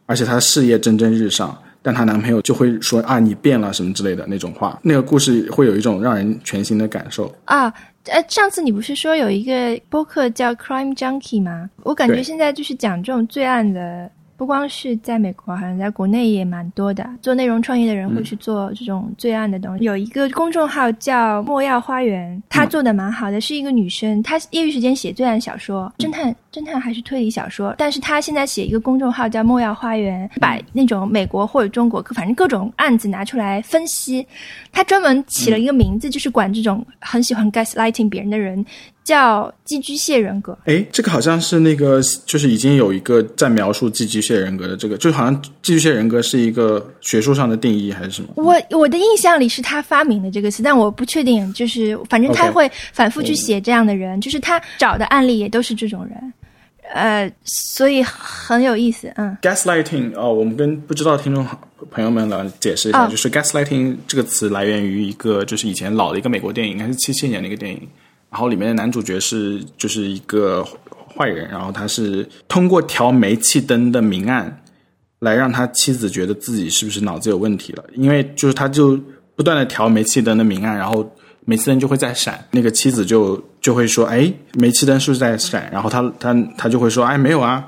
A: 而且她事业蒸蒸日上，但她男朋友就会说啊，你变了什么之类的那种话，那个故事会有一种让人全新的感受
D: 啊。呃，上次你不是说有一个播客叫 Crime Junkie 吗？我感觉现在就是讲这种罪案的。不光是在美国，好像在国内也蛮多的。做内容创业的人会去做这种罪案的东西。有一个公众号叫“莫要花园”，他做的蛮好的，是一个女生，她业余时间写罪案小说、侦探、侦探还是推理小说。但是她现在写一个公众号叫“莫要花园”，把那种美国或者中国，反正各种案子拿出来分析。她专门起了一个名字，就是管这种很喜欢 gaslighting 别人的人。叫寄居蟹人格，
A: 哎，这个好像是那个，就是已经有一个在描述寄居蟹人格的这个，就好像寄居蟹人格是一个学术上的定义还是什么？
D: 我我的印象里是他发明的这个词，但我不确定。就是反正他会反复去写这样的人，就是他找的案例也都是这种人，呃，所以很有意思。嗯
A: ，gaslighting 哦，我们跟不知道听众朋友们来解释一下，就是 gaslighting 这个词来源于一个就是以前老的一个美国电影，应该是七七年的一个电影。然后里面的男主角是就是一个坏人，然后他是通过调煤气灯的明暗，来让他妻子觉得自己是不是脑子有问题了。因为就是他就不断的调煤气灯的明暗，然后煤气灯就会在闪，那个妻子就就会说：“哎，煤气灯是不是在闪？”然后他他他就会说：“哎，没有啊。”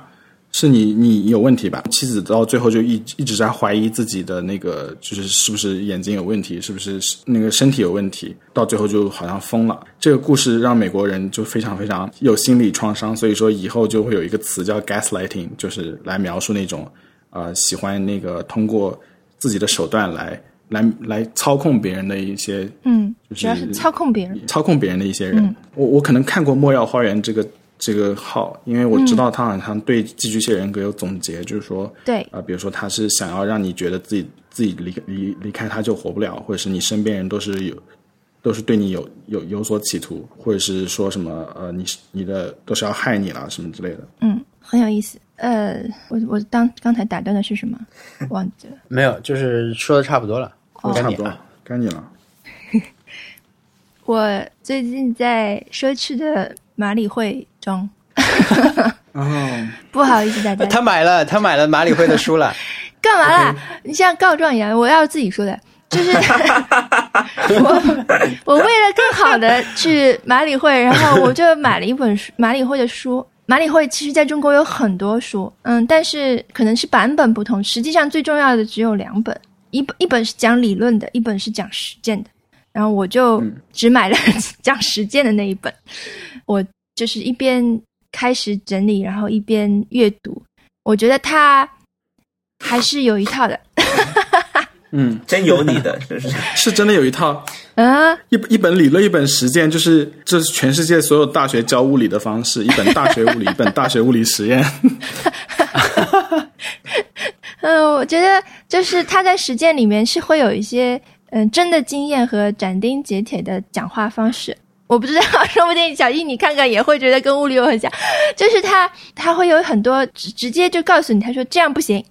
A: 是你你有问题吧？妻子到最后就一一直在怀疑自己的那个，就是是不是眼睛有问题，是不是那个身体有问题？到最后就好像疯了。这个故事让美国人就非常非常有心理创伤，所以说以后就会有一个词叫 gaslighting，就是来描述那种呃喜欢那个通过自己的手段来来来操控别人的一些
D: 嗯，
A: 主要是
D: 操控别人，
A: 操控别人的一些人。我我可能看过《莫要花园》这个。这个号，因为我知道他好像对寄居蟹人格有总结，就是说，
D: 对
A: 啊，比如说他是想要让你觉得自己自己离离离开他就活不了，或者是你身边人都是有都是对你有有有所企图，或者是说什么呃，你你的都是要害你了什么之类的。
D: 嗯，很有意思。呃，我我当刚才打断的是什么？忘记了。
B: 没有，就是说的差不多了。
A: 该你了，该你了。
D: 我最近在社区的马里会。装，
A: 哦，
D: 不好意思，大家。
B: 他买了，他买了马里会的书了。
D: 干嘛啦？你像告状一样，我要自己说的，就是 我，我为了更好的去马里会，然后我就买了一本书，马里会的书。马里会其实在中国有很多书，嗯，但是可能是版本不同，实际上最重要的只有两本，一本一本是讲理论的，一本是讲实践的。然后我就只买了讲实践的那一本，我。就是一边开始整理，然后一边阅读。我觉得他还是有一套的。
A: 嗯，
C: 真有你的，是是
A: 是真的有一套。
D: 啊，
A: 一一本理论，一本实践，就是这是全世界所有大学教物理的方式。一本大学物理，一本大学物理实验。
D: 嗯，我觉得就是他在实践里面是会有一些嗯真的经验和斩钉截铁的讲话方式。我不知道，说不定小易你看看也会觉得跟物理有很像，就是他他会有很多直直接就告诉你，他说这样不行，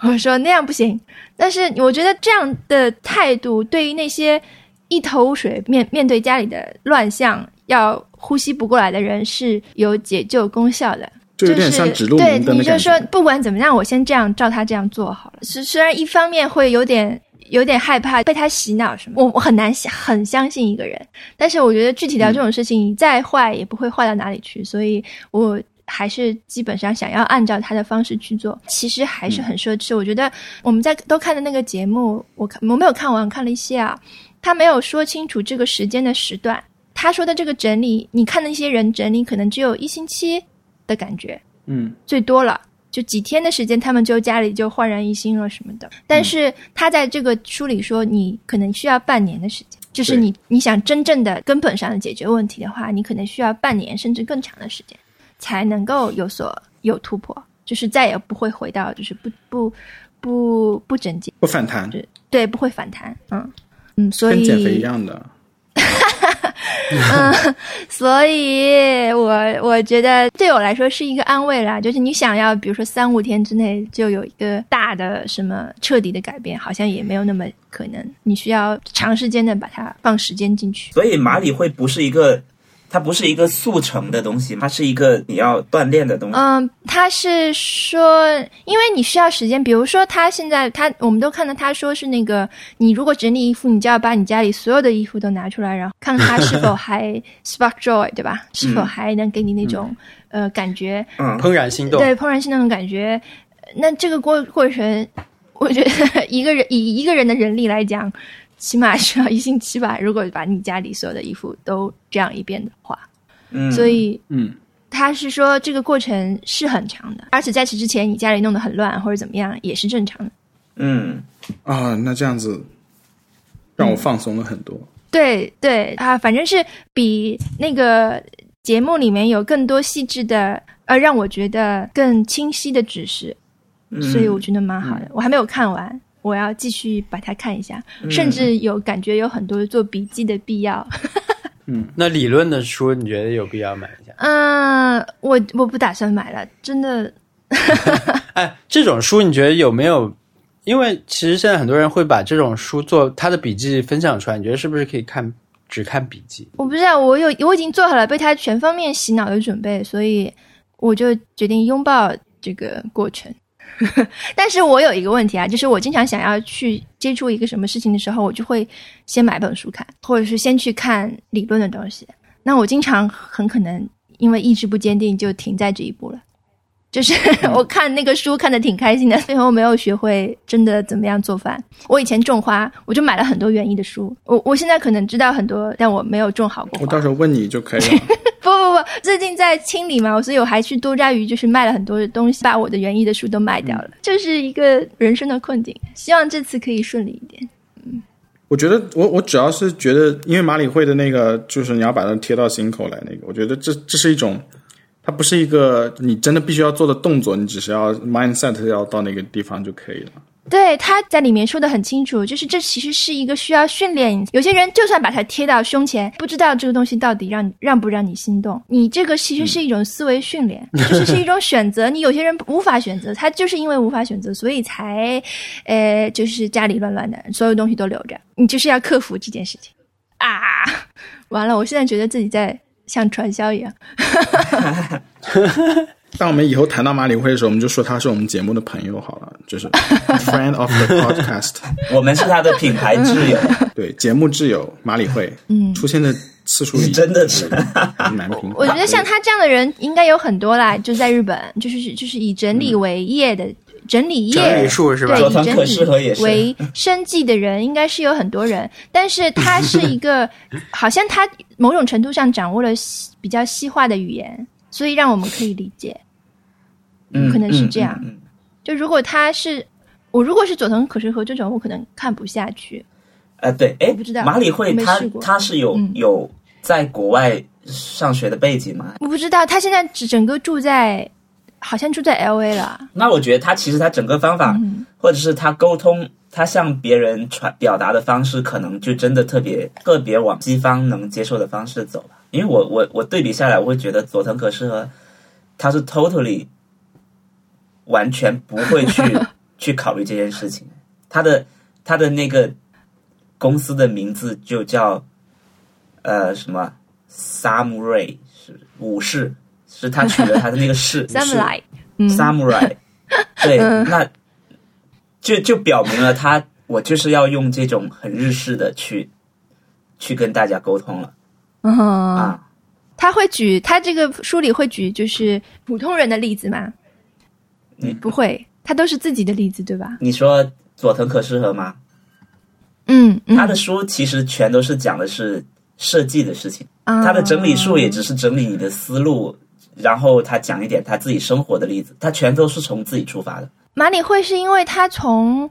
D: 我说那样不行。但是我觉得这样的态度对于那些一头雾水面面对家里的乱象要呼吸不过来的人是有解救功效的。
A: 就有点像指路
D: 对，
A: 明灯
D: 你就说。不管怎么样，我先这样照他这样做好了。虽虽然一方面会有点有点害怕被他洗脑什么，我我很难想很相信一个人，但是我觉得具体到这种事情，你再坏也不会坏到哪里去，所以我。还是基本上想要按照他的方式去做，其实还是很奢侈。我觉得我们在都看的那个节目，我看我没有看完，看了一些啊，他没有说清楚这个时间的时段。他说的这个整理，你看那些人整理，可能只有一星期的感觉，
A: 嗯，
D: 最多了就几天的时间，他们就家里就焕然一新了什么的。但是他在这个书里说，你可能需要半年的时间，就是你你想真正的根本上的解决问题的话，你可能需要半年甚至更长的时间，才能够有所有突破，就是再也不会回到就是不不不不整洁，
A: 不反弹，
D: 对，不会反弹，嗯嗯，所以
A: 跟减肥一样的。
D: 嗯，所以我我觉得对我来说是一个安慰啦，就是你想要，比如说三五天之内就有一个大的什么彻底的改变，好像也没有那么可能，你需要长时间的把它放时间进去。
C: 所以马里会不是一个，它不是一个速成的东西，它是一个你要锻炼的东西。
D: 嗯，他是说，因为你需要时间，比如说他现在他，我们都看到他说是那个，你如果整理衣服，你就要把你家里所有的衣服都拿出来，然后看他是否还 spark joy，对吧？是否还能给你那种、呃感觉，
C: 嗯，
B: 怦然心动。
D: 对怦然心动的感觉。那这个过过程，我觉得一个人以一个人的人力来讲，起码需要一星期吧。如果把你家里所有的衣服都这样一遍的话，
C: 嗯，
D: 所以
A: 嗯，
D: 他是说这个过程是很长的，而且在此之前你家里弄得很乱或者怎么样也是正常的。
C: 嗯，
A: 啊，那这样子让我放松了很多。
D: 对对啊，反正是比那个节目里面有更多细致的，呃，让我觉得更清晰的指示，
C: 嗯
D: 所以我觉得蛮好的。我还没有看完，我要继续把它看一下，甚至有感觉有很多做笔记的必要。
B: 嗯那理论的书，你觉得有必要买一下？
D: 嗯，我我不打算买了，真的。
B: 哎，这种书你觉得有没有？因为其实现在很多人会把这种书做他的笔记分享出来，你觉得是不是可以看只看笔记？
D: 我不知道，我有我已经做好了被他全方面洗脑的准备，所以我就决定拥抱这个过程。但是我有一个问题啊，就是我经常想要去接触一个什么事情的时候，我就会先买本书看，或者是先去看理论的东西。那我经常很可能因为意志不坚定，就停在这一步了。就是 我看那个书看的挺开心的，最后没有学会真的怎么样做饭。我以前种花，我就买了很多园艺的书。我我现在可能知道很多，但我没有种好过。
A: 我到时候问你就可以了。
D: 不不不，最近在清理嘛，所以我还去多抓鱼，就是卖了很多的东西，把我的园艺的书都卖掉了，这是一个人生的困境。希望这次可以顺利一点。
A: 嗯我觉得我我主要是觉得，因为马里会的那个，就是你要把它贴到心口来那个，我觉得这这是一种，它不是一个你真的必须要做的动作，你只是要 mindset 要到那个地方就可以了。
D: 对，他在里面说的很清楚，就是这其实是一个需要训练。有些人就算把它贴到胸前，不知道这个东西到底让让不让你心动。你这个其实是一种思维训练，就是是一种选择。你有些人无法选择，他就是因为无法选择，所以才，呃，就是家里乱乱的，所有东西都留着。你就是要克服这件事情啊！完了，我现在觉得自己在像传销一样。
A: 当我们以后谈到马里会的时候，我们就说他是我们节目的朋友好了，就是 friend of the podcast，
C: 我们是他的品牌挚友，
A: 对，节目挚友马里会，嗯，出现的次数
C: 你真的是
A: 蛮频繁。
D: 我觉得像他这样的人应该有很多啦，就在日本，就是就是以整理为业的。整理业
B: 整理术是吧
D: 对，以整理为生计的人应该是有很多人，但是他是一个，好像他某种程度上掌握了西比较西化的语言，所以让我们可以理解。
C: 嗯
D: 可能是这样
C: 嗯
D: 就如果他是我，如果是佐藤可士和这种，我可能看不下去。
C: 呃，对，哎
D: 我不知道，
C: 马里会他他是有
D: 嗯
C: 有在国外上学的背景吗？
D: 我不知道他现在只整个住在，好像住在 L A 了。
C: 那我觉得他其实他整个方法，
D: 嗯
C: 或者是他沟通他向别人传表达的方式，可能就真的特别特别往西方能接受的方式走吧。因为我我我对比下来，我会觉得佐藤可士和他是 totally 完全不会去 去考虑这件事情。他的他的那个公司的名字就叫呃什么 samurai 是武士，是他取的他的那个士
D: samurai，嗯。
C: Samurai，对，那就就表明了他我就是要用这种很日式的去去跟大家沟通了
D: 嗯，
C: 啊。
D: 他会举他这个书里会举就是普通人的例子吗？
C: 你
D: 不会，他都是自己的例子，对吧？
C: 你说佐藤可士和吗？
D: 嗯，嗯
C: 他的书其实全都是讲的是设计的事情，
D: 啊
C: 他的整理术也只是整理你的思路，然后他讲一点他自己生活的例子，他全都是从自己出发的。
D: 马里会是因为他从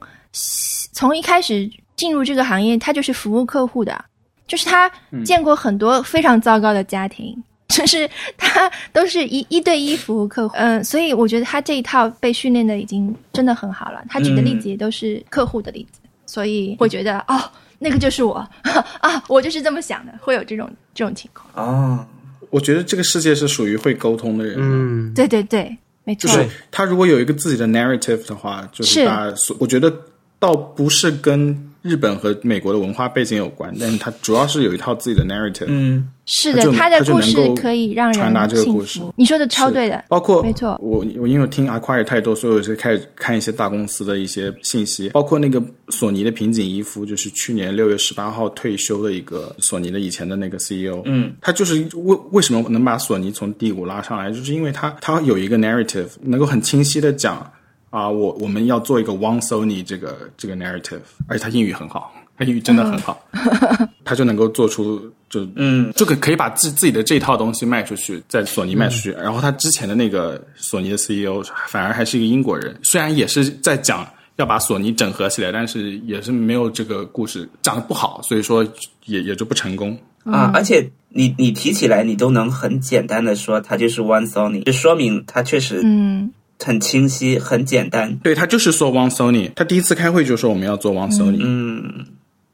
D: 从一开始进入这个行业，他就是服务客户的，就是他见过很多非常糟糕的家庭，就是他都是一一对一服务客户，嗯，所以我觉得他这一套被训练的已经真的很好了。他举的例子也都是客户的例子，所以会觉得哦，那个就是我 啊，我就是这么想的，会有这种这种情况。
C: 啊，
A: 我觉得这个世界是属于会沟通的人，
B: 嗯，
D: 对对对，没错，
A: 就是他如果有一个自己的 narrative 的话，就是
D: 是。
A: 大家所，我觉得倒不是跟日本和美国的文化背景有关，但是它主要是有一套自己的 narrative，
C: 嗯，
D: 是的
A: 他就，他就
D: 他的故事可以让人
A: 传达这个故事。
D: 你说的超对的，
A: 包括
D: 没错。
A: 我我因为听 Acquire 太多，所以我就开始看一些大公司的一些信息，包括那个索尼的平井一夫，就是去年六月十八号退休的一个索尼的以前的那个 CEO，
C: 嗯，
A: 他就是为为什么能把索尼从低谷拉上来，就是因为他他有一个 narrative，能够很清晰的讲啊，我我们要做一个 One Sony 这个这个 narrative，而且他英语很好，他英语真的很好，他就能够做出就
C: 嗯。
A: 就可可以把自自己的这套东西卖出去，在索尼卖出去。然后他之前的那个索尼的 CEO 反而还是一个英国人，虽然也是在讲要把索尼整合起来，但是也是没有这个故事讲的不好，所以说也也就不成功。
C: 啊，而且你你提起来，你都能很简单的说它就是 One Sony，就说明它确实
D: 嗯，
C: 很清晰、很简单。
A: 对他就是说 One Sony，他第一次开会就说我们要做 One Sony，、
C: 嗯，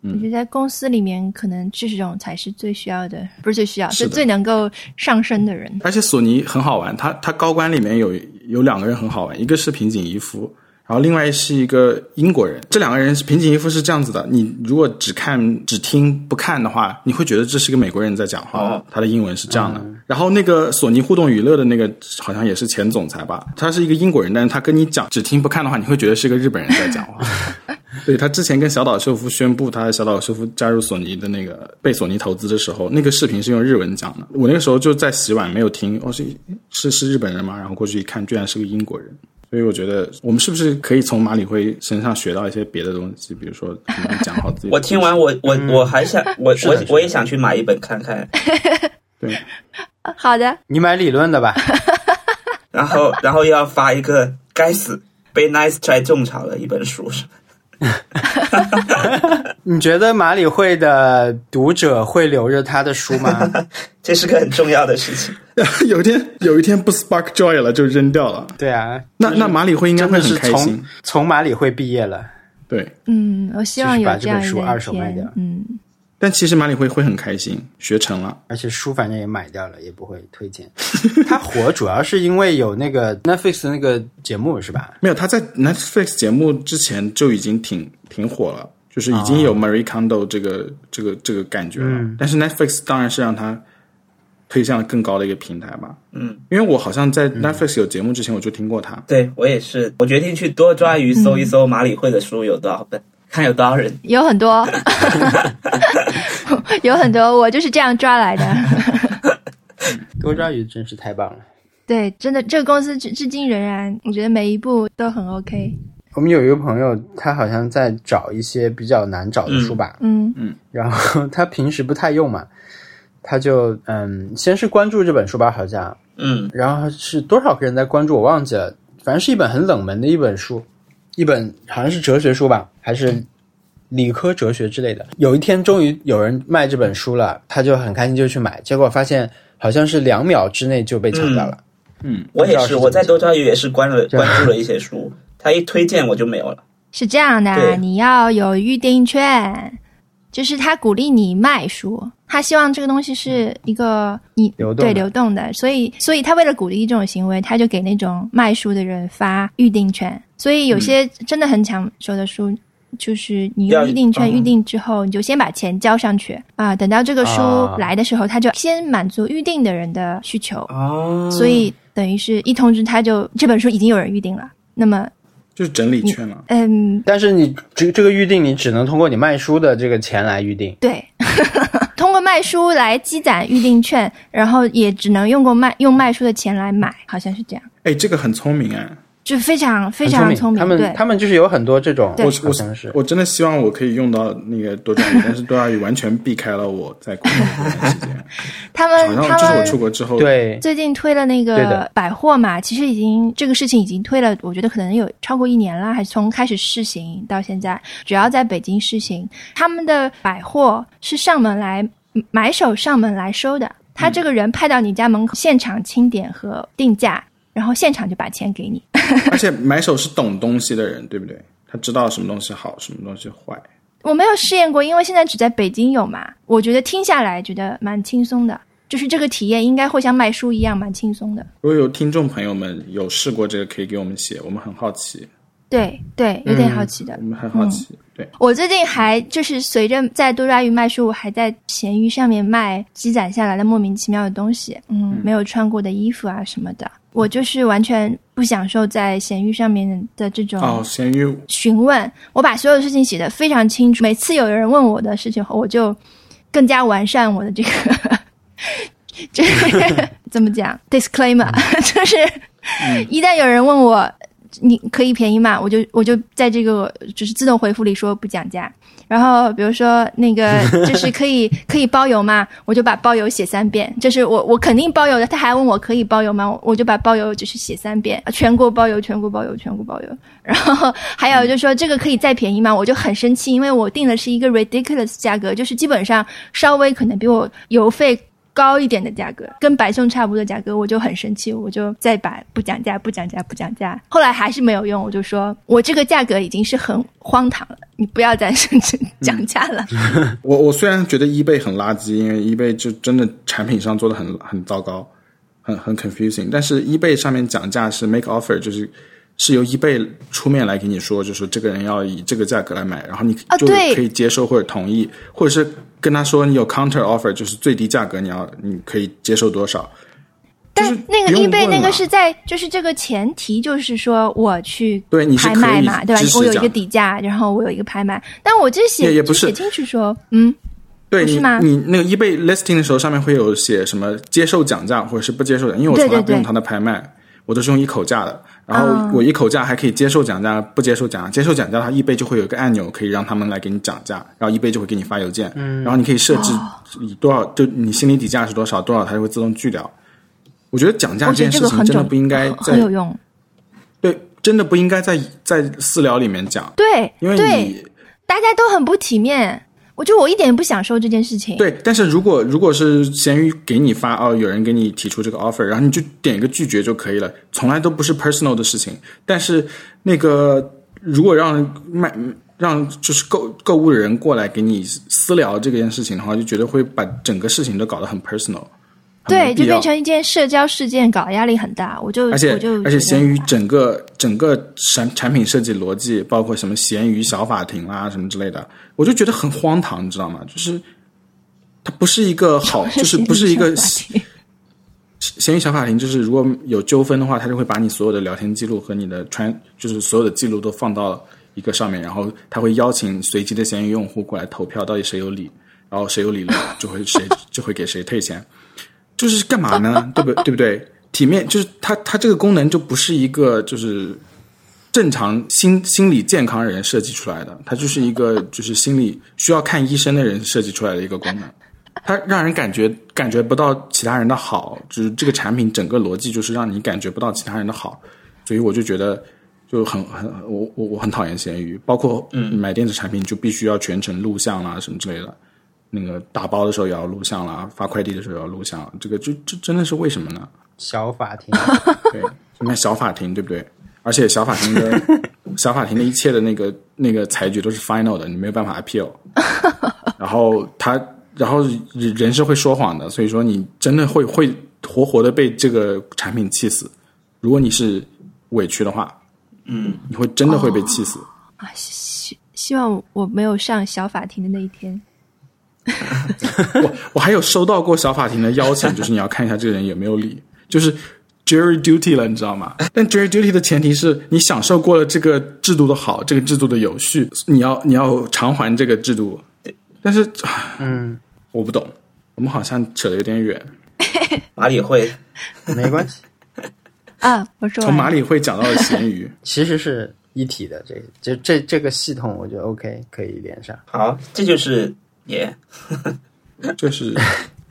D: 我觉得在公司里面，可能这种才是最需要的，不是最需要，
A: 是
D: 是最能够上升的人。
A: 而且索尼很好玩，他他高官里面有有两个人很好玩，一个是平井一夫，然后另外是一个英国人。这两个人是平井一夫是这样子的，你如果只看只听不看的话，你会觉得这是个美国人在讲话，
C: 哦
A: 他的英文是这样的。然后那个索尼互动娱乐的那个好像也是前总裁吧，他是一个英国人，但是他跟你讲只听不看的话，你会觉得是个日本人在讲话。对他之前跟小岛秀夫宣布他小岛秀夫加入索尼的那个被索尼投资的时候，那个视频是用日文讲的。我那个时候就在洗碗，没有听，哦是是是日本人吗？然后过去一看，居然是个英国人。所以我觉得我们是不是可以从马里辉身上学到一些别的东西，比如说怎么讲好自己
C: 我听完我我我还想 我我我也想去买一本看看，
A: 对，
D: 啊好的，
B: 你买理论的吧？
C: 然后然后又要发一个该死被 Nice Try 种草的一本书？
B: 你觉得马里会的读者会留着他的书吗？
C: 这是个很重要的事情。
A: 有一天有一天不 spark joy 了就扔掉了。
B: 对啊，
A: 那那马里会应该会很
B: 的是从
A: 开心。
B: 从马里会毕业了。
A: 对，
D: 嗯，我希望
B: 就是
D: 有
B: 把这本书
D: 样一个
B: 二手卖掉，
D: 嗯，
A: 但其实马里会会很开心，学成了。
B: 而且书反正也买掉了，也不会推荐。他火主要是因为有那个 Netflix 的那个节目是吧？
A: 没有，他在 Netflix 节目之前就已经挺挺火了，就是已经有 Marie Kondo 这个、这个这个感觉了。但是 Netflix 当然是让他推向了更高的一个平台吧。
C: 嗯，
A: 因为我好像在 Netflix 有节目之前我就听过他。
C: 对我也是，我决定去多抓鱼搜一搜马里会的书有多少本，看有多少人。
D: 有很多，有很多，我就是这样抓来的。
B: 多抓鱼真是太棒了。
D: 对，真的，这个公司至至今仍然，我觉得每一步都很 OK。
B: 我们有一个朋友，他好像在找一些比较难找的书吧，
D: 嗯嗯
B: 然后他平时不太用嘛，他就嗯，先是关注这本书吧，好像，
C: 嗯。
B: 然后是多少个人在关注，我忘记了，反正是一本很冷门的一本书，一本好像是哲学书吧，还是理科哲学之类的。有一天终于有人卖这本书了，他就很开心就去买，结果发现好像是两秒之内就被抢掉了。嗯。
C: 我也是，我在多抓鱼也是关了 关注了一些书，他一推荐我就没有了。
D: 是这样的，你要有预定券，就是他鼓励你卖书，他希望这个东西是一个你对
B: 流动的
D: 流动的，所以所以他为了鼓励这种行为，他就给那种卖书的人发预定券，所以有些真的很抢手的书。就是你用预定券
C: 嗯
D: 预定之后，你就先把钱交上去啊，等到这个书
B: 啊
D: 来的时候，他就先满足预定的人的需求，
C: 哦，
D: 所以等于是一通知他就这本书已经有人预定了。那么，
A: 就是整理券嘛。
D: 嗯，
B: 但是你这这个预定，你只能通过你卖书的这个钱来预定。
D: 对，通过卖书来积攒预定券，然后也只能用过卖用卖书的钱来买，好像是这样，
A: 哎，这个很聪明哎。
D: 就非常非常
B: 聪明他们
D: 对，
B: 他们就是有很多这种，
D: 对。
A: 我我真的希望我可以用到那个多抓鱼，但是多抓鱼完全避开了我在国内的时间。
D: 他们他
A: 们就是我出国之后，
B: 对。
D: 最近推了那个百货嘛，其实已经这个事情已经推了，我觉得可能有超过一年了，还是从开始试行到现在，主要在北京试行。他们的百货是上门来买手上门来收的，他这个人派到你家门口现场清点和定价，然后现场就把钱给你。
A: 而且买手是懂东西的人，对不对？他知道什么东西好，什么东西坏。
D: 我没有试验过，因为现在只在北京有嘛。我觉得听下来觉得蛮轻松的，就是这个体验应该会像卖书一样蛮轻松的。
A: 如果有听众朋友们有试过这个，可以给我们写，我们很好奇，
D: 对对，有点好奇的。
A: 我们很好奇。对，
D: 我最近还就是随着在多抓鱼卖书，我还在闲鱼上面卖积攒下来的莫名其妙的东西，嗯，没有穿过的衣服啊什么的。我就是完全不享受在闲鱼上面的这种
A: 哦，闲鱼
D: 询问，我把所有事情写得非常清楚。每次有人问我的事情后，我就更加完善我的这个，这个怎么讲？disclaimer，、就是一旦有人问我你可以便宜嘛？我就我就在这个就是自动回复里说不讲价。然后比如说那个 就是可以可以包邮吗？我就把包邮写三遍。就是我我肯定包邮的，他还问我可以包邮吗？我就把包邮就是写三遍，全国包邮，全国包邮，全国包邮。然后还有就是说这个可以再便宜吗？我就很生气，因为我定的是一个 ridiculous 价格，就是基本上稍微可能比我邮费高一点的价格，跟白送差不多的价格，我就很生气，我就再把不讲价、不讲价、不讲价。后来还是没有用，我就说我这个价格已经是很荒唐了，你不要再甚至讲价了。
A: 我 我虽然觉得 eBay 很垃圾，因为 eBay 就真的产品上做的很很糟糕，很很 confusing。但是 eBay 上面讲价是 make offer，就是是由 eBay 出面来给你说，就是这个人要以这个价格来买，然后你就可以接受或者同意，或者是跟他说你有 counter offer，就是最低价格你要你可以接受多少。
D: 但
A: 是
D: 那个 eBay 那个是在就是这个前提，就是说我去
A: 对你是
D: 拍卖嘛，对吧
A: 可以支？持
D: 我有一个底价，然后我有一个拍卖，但我这写
A: 也也不是
D: 写清楚说，嗯，
A: 对
D: 是吗，
A: 你那个 eBay listing 的时候，上面会有写什么接受讲价或者是不接受的，因为我从来不用它的拍卖，我都是用一口价的。然后
D: 哦
A: 我一口价还可以接受讲价，不接受讲价。接受讲价，它 eBay 就会有一个按钮，可以让他们来给你讲价，然后 eBay 就会给你发邮件，
D: 嗯
A: 然后你可以设置
D: 哦
A: 以多少，就你心里底价是多少，多少它就会自动拒掉。我觉得讲价这件事情真的不应该
D: 很
A: 在
D: 很有用。
A: 对，真的不应该在在私聊里面讲，
D: 对，
A: 因为你
D: 大家都很不体面，我就我一点也不享受这件事情。
A: 对，但是如果如果是闲鱼给你发哦，有人给你提出这个 offer，然后你就点一个拒绝就可以了，从来都不是 personal 的事情。但是那个如果让卖让就是购购物的人过来给你私聊这件事情的话，就觉得会把整个事情都搞得很 personal，
D: 对，就变成一件社交事件，搞得压力很大。我就
A: 而且
D: 我就
A: 而且闲鱼整个整个产产品设计逻辑，包括什么闲鱼小法庭啦什么之类的，我就觉得很荒唐，你知道吗？就是它不是一个好，就是不是一个闲鱼小法庭，就是如果有纠纷的话，他就会把你所有的聊天记录和你的传，就是所有的记录都放到一个上面，然后他会邀请随机的闲鱼用户过来投票，到底谁有理，然后谁有理了就会谁就会给谁退钱。就是干嘛呢？对不对不对？体面就是它它这个功能就不是一个就是正常心心理健康人设计出来的，它就是一个就是心理需要看医生的人设计出来的一个功能。它让人感觉感觉不到其他人的好，就是这个产品整个逻辑就是让你感觉不到其他人的好，所以我就觉得就很很我我我很讨厌闲鱼，包括买电子产品就必须要全程录像啦什么之类的。那个打包的时候也要录像啦，发快递的时候也要录像，这个就这真的是为什么呢？
B: 小法庭，
A: 对，你看小法庭对不对？而且小法庭的 小法庭的一切的那个那个裁决都是 final 的，你没有办法 appeal。然后他，然后人人是会说谎的，所以说你真的会会活活的被这个产品气死。如果你是委屈的话，
C: 嗯，
A: 你会真的会被气死。
D: 啊，希希望我没有上小法庭的那一天。
A: 我 我还有收到过小法庭的邀请，就是你要看一下这个人有没有理，就是 jury duty 了，你知道吗？但 jury duty 的前提是你享受过了这个制度的好，这个制度的有序，你要你要偿还这个制度。但是，
B: 嗯，
A: 我不懂，我们好像扯的有点远，
C: 马里会
B: 没关系，
D: 啊，我说
A: 从马里会讲到了咸鱼。
B: 其实是一体的。这这这这个系统，我觉得 OK 可以连上。
C: 好，这就是耶。
A: 这是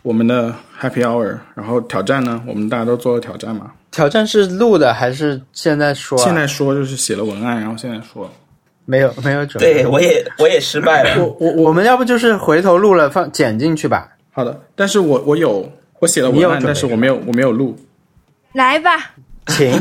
A: 我们的 Happy Hour，然后挑战呢，我们大家都做了挑战嘛。
B: 挑战是录的还是现在说、啊？
A: 现在说就是写了文案，然后现在说，
B: 没有没有准备。
C: 对我也我也失败了。
A: 我我
B: 我们要不就是回头录了放剪进去吧？
A: 好的，但是我我有我写了文案，但是我没有我没有录。
D: 来吧，
B: 请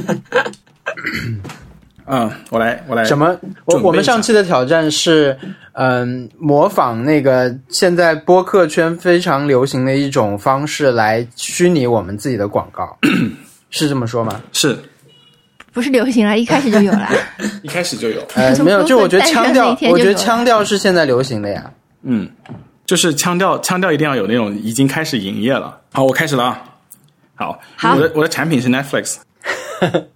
A: 嗯，我来我来
B: 什么？我我们上期的挑战是，嗯，模仿那个现在播客圈非常流行的一种方式来虚拟我们自己的广告，是这么说吗？
A: 是
D: 不是流行了，一开始就有了。
A: 一开始就有，
B: 呃，没有，就我觉得腔调我觉得腔调是现在流行的呀。
A: 嗯，就是腔调腔调一定要有那种已经开始营业了。好，我开始了啊。好，
D: 好
A: 我的我的产品是 Netflix。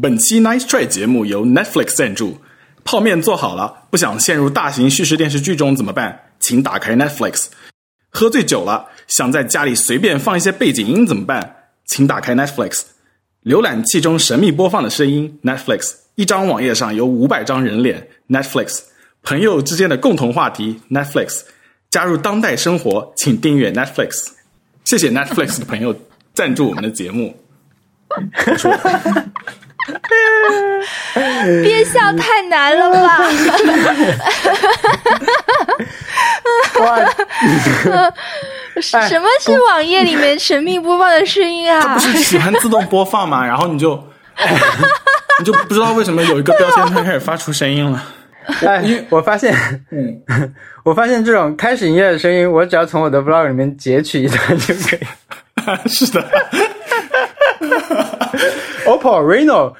A: 本期 Nice Try 节目由 Netflix 赞助。泡面做好了，不想陷入大型叙事电视剧中怎么办？请打开 Netflix。喝醉酒了，想在家里随便放一些背景音怎么办？请打开 Netflix。浏览器中神秘播放的声音，Netflix。一张网页上有五百张人脸，Netflix。朋友之间的共同话题，Netflix。加入当代生活，请订阅 Netflix。谢谢 Netflix 的朋友赞助我们的节目。
D: 憋笑太难了吧？
B: 哇，
D: 什么是网页里面神秘播放的声音啊
A: 不？是喜欢自动播放嘛，然后你就 你就不知道为什么有一个标签它开始发出声音了。
B: 哎，我发现，
A: 嗯，
B: 我发现这种开始营业的声音，我只要从我的 vlog 里面截取一段就可以。
A: 是的，
B: OPPO Reno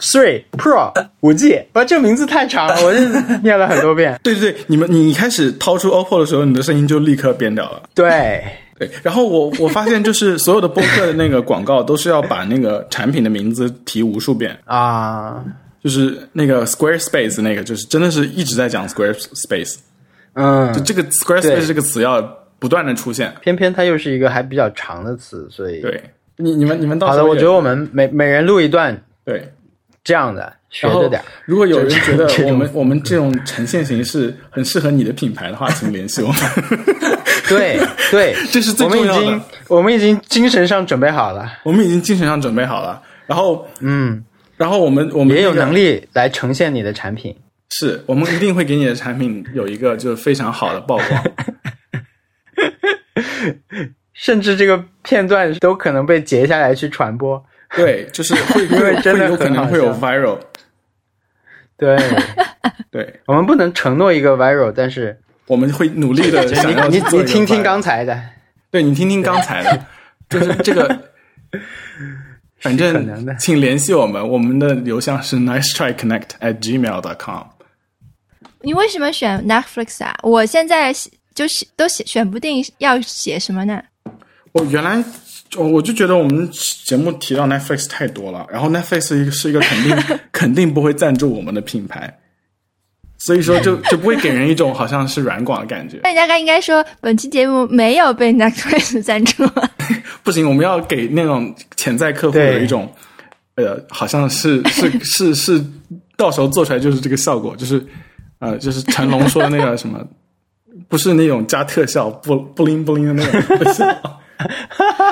B: Three Pro 五 G，哇，这名字太长了，我就念了很多遍。
A: 对对对，你们你一开始掏出 OPPO 的时候，你的声音就立刻变掉了。
B: 对，
A: 对，然后我我发现就是 所有的播客的那个广告都是要把那个产品的名字提无数遍，
B: 啊，
A: 就是那个 Squarespace 那个，就是真的是一直在讲 Squarespace，
B: 嗯。
A: 就，这个 Squarespace 这个词要不断的出现。
B: 偏偏它又是一个还比较长的词，所以
A: 对，你你们你们到
B: 好的，
A: 时候也
B: 我觉得我们每每人录一段
A: 对。
B: 这样的，学
A: 然后
B: 着点。
A: 如果有人觉得我们我们这种呈现形式很适合你的品牌的话，请联系我们。
B: 对对，
A: 这是最
B: 我们
A: 重要的
B: 已经我们已经精神上准备好了，
A: 我们已经精神上准备好了，然后
B: 嗯，
A: 然后我们我们
B: 也有能力来呈现你的产品。
A: 是我们一定会给你的产品有一个就是非常好的曝光。
B: 甚至这个片段都可能被截下来去传播。
A: 对，就是会
B: 因为真的
A: 有可能会有 viral。
B: 对，
A: 对，
B: 我们不能承诺一个 viral，但是
A: 我们会努力的想要
B: 你你你听听刚才的，
A: 对你听听刚才的，就是这个。反正请联系我们，我们的邮箱是 nice try connect at gmail dot com。
D: 你为什么选 Netflix 啊？我现在就是都写选不定要写什么呢？
A: 我原来我我就觉得我们节目提到 Netflix 太多了，然后 Netflix 是一个肯定 肯定不会赞助我们的品牌，所以说就就不会给人一种好像是软广的感觉。
D: 那你大概应该说，本期节目没有被 Netflix 赞助。
A: 不行，我们要给那种潜在客户
B: 对
A: 有一种 呃，好像是是是是，到时候做出来就是这个效果，就是呃，就是成龙说的那个什么，不是那种加特效不不灵不灵的那种特效。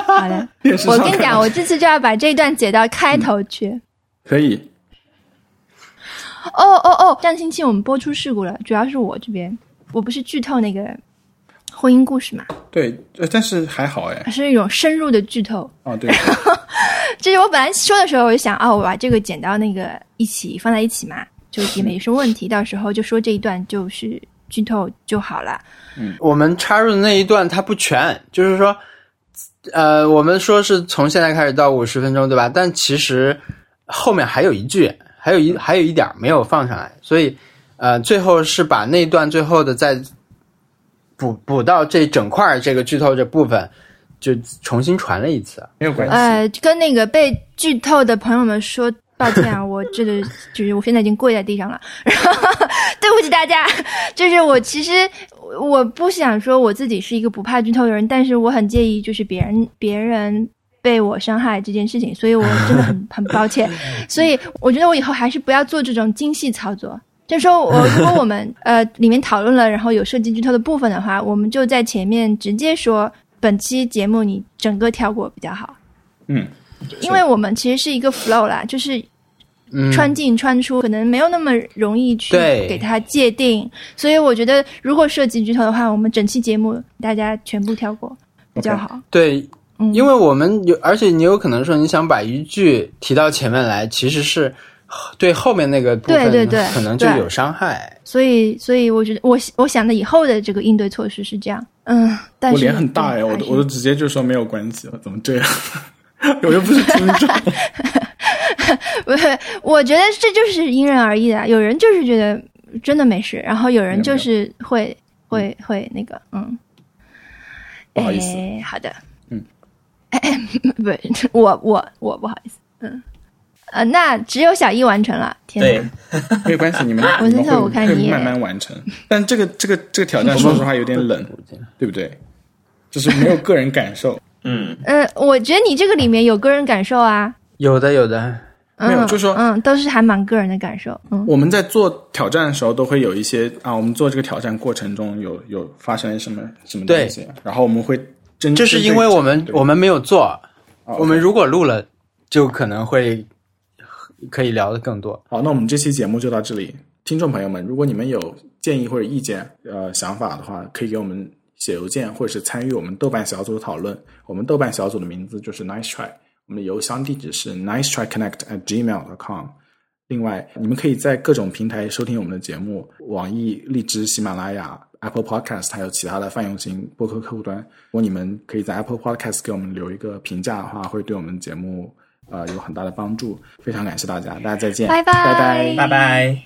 D: 好的，我跟你讲，我这次就要把这一段剪到开头去。
A: 可以，
D: 哦哦哦，上星期我们播出事故了，主要是我这边，我不是剧透那个婚姻故事嘛？
A: 对，呃但是还好哎。
D: 是一种深入的剧透。
A: 哦，对，
D: 就是我本来说的时候，我就想，哦，我把这个剪到那个一起放在一起嘛，就也没什么问题。到时候就说这一段就是剧透就好了。
B: 嗯我们插入的那一段它不全，就是说，呃，我们说是从现在开始到五十分钟，对吧？但其实后面还有一句，还有一还有一点儿没有放上来，所以呃，最后是把那段最后的再补补到这整块儿这个剧透这部分，就重新传了一次。
A: 没有关系。
D: 呃，跟那个被剧透的朋友们说抱歉啊，我这个就是我现在已经跪在地上了，然后对不起大家。就是我其实我不想说我自己是一个不怕剧透的人，但是我很介意就是别人别人被我伤害这件事情，所以我真的很 很抱歉。所以我觉得我以后还是不要做这种精细操作。就是说我如果我们呃里面讨论了，然后有涉及剧透的部分的话，我们就在前面直接说本期节目你整个跳过比较好。
A: 嗯，
D: 因为我们其实是一个 flow 啦，就是
B: 嗯，
D: 穿进穿出，可能没有那么容易去
B: 对
D: 给它界定，所以我觉得如果涉及剧透的话，我们整期节目大家全部跳过比较好。
B: 对，
D: 嗯，
B: 因为我们有，而且你有可能说你想把一句提到前面来，其实是 对后面那个部分
D: 对对对
B: 可能就有伤害。
D: 所以所以我觉得我我想的以后的这个应对措施是这样，嗯，但是
A: 我脸很大呀，我都我都直接就说没有关系了，怎么这样？我又不是听众。
D: 不是，我觉得这就是因人而异的。有人就是觉得真的没事，然后有人就是会会会那个，嗯，
A: 不好意思。
D: 哎好的，
A: 嗯，
D: 不我我我不好意思，嗯，呃，那只有小一完成了，天
C: 对
D: 哪，，
A: 没有关系，你们
D: 我真的
A: 你们会
D: 我看你
A: 慢慢完成。但这个这个这个挑战，说实话有点冷，对不对？就是没有个人感受，
C: 嗯，
D: 嗯，我觉得你这个里面有个人感受啊，
B: 有的，有的，
D: 嗯，
A: 没有就是说
D: 嗯，都是还蛮个人的感受，嗯，
A: 我们在做挑战的时候，都会有一些啊，我们做这个挑战过程中有有发生什么什么东西，然后我们会真
B: 这是因为我们我们没有做，
A: 哦
B: 我们如果录了，就可能会可以聊的更多。
A: 好，那我们这期节目就到这里。听众朋友们，如果你们有建议或者意见、呃想法的话，可以给我们写邮件，或者是参与我们豆瓣小组的讨论。我们豆瓣小组的名字就是 Nice Try，我们的邮箱地址是 nice try connect at gmail com。另外，你们可以在各种平台收听我们的节目，网易、荔枝、喜马拉雅、Apple Podcast，还有其他的泛用型播客客户端。如果你们可以在 Apple Podcast 给我们留一个评价的话，会对我们节目呃有很大的帮助。非常感谢大家，大家再见，
D: 拜拜
A: 拜拜
C: 拜拜。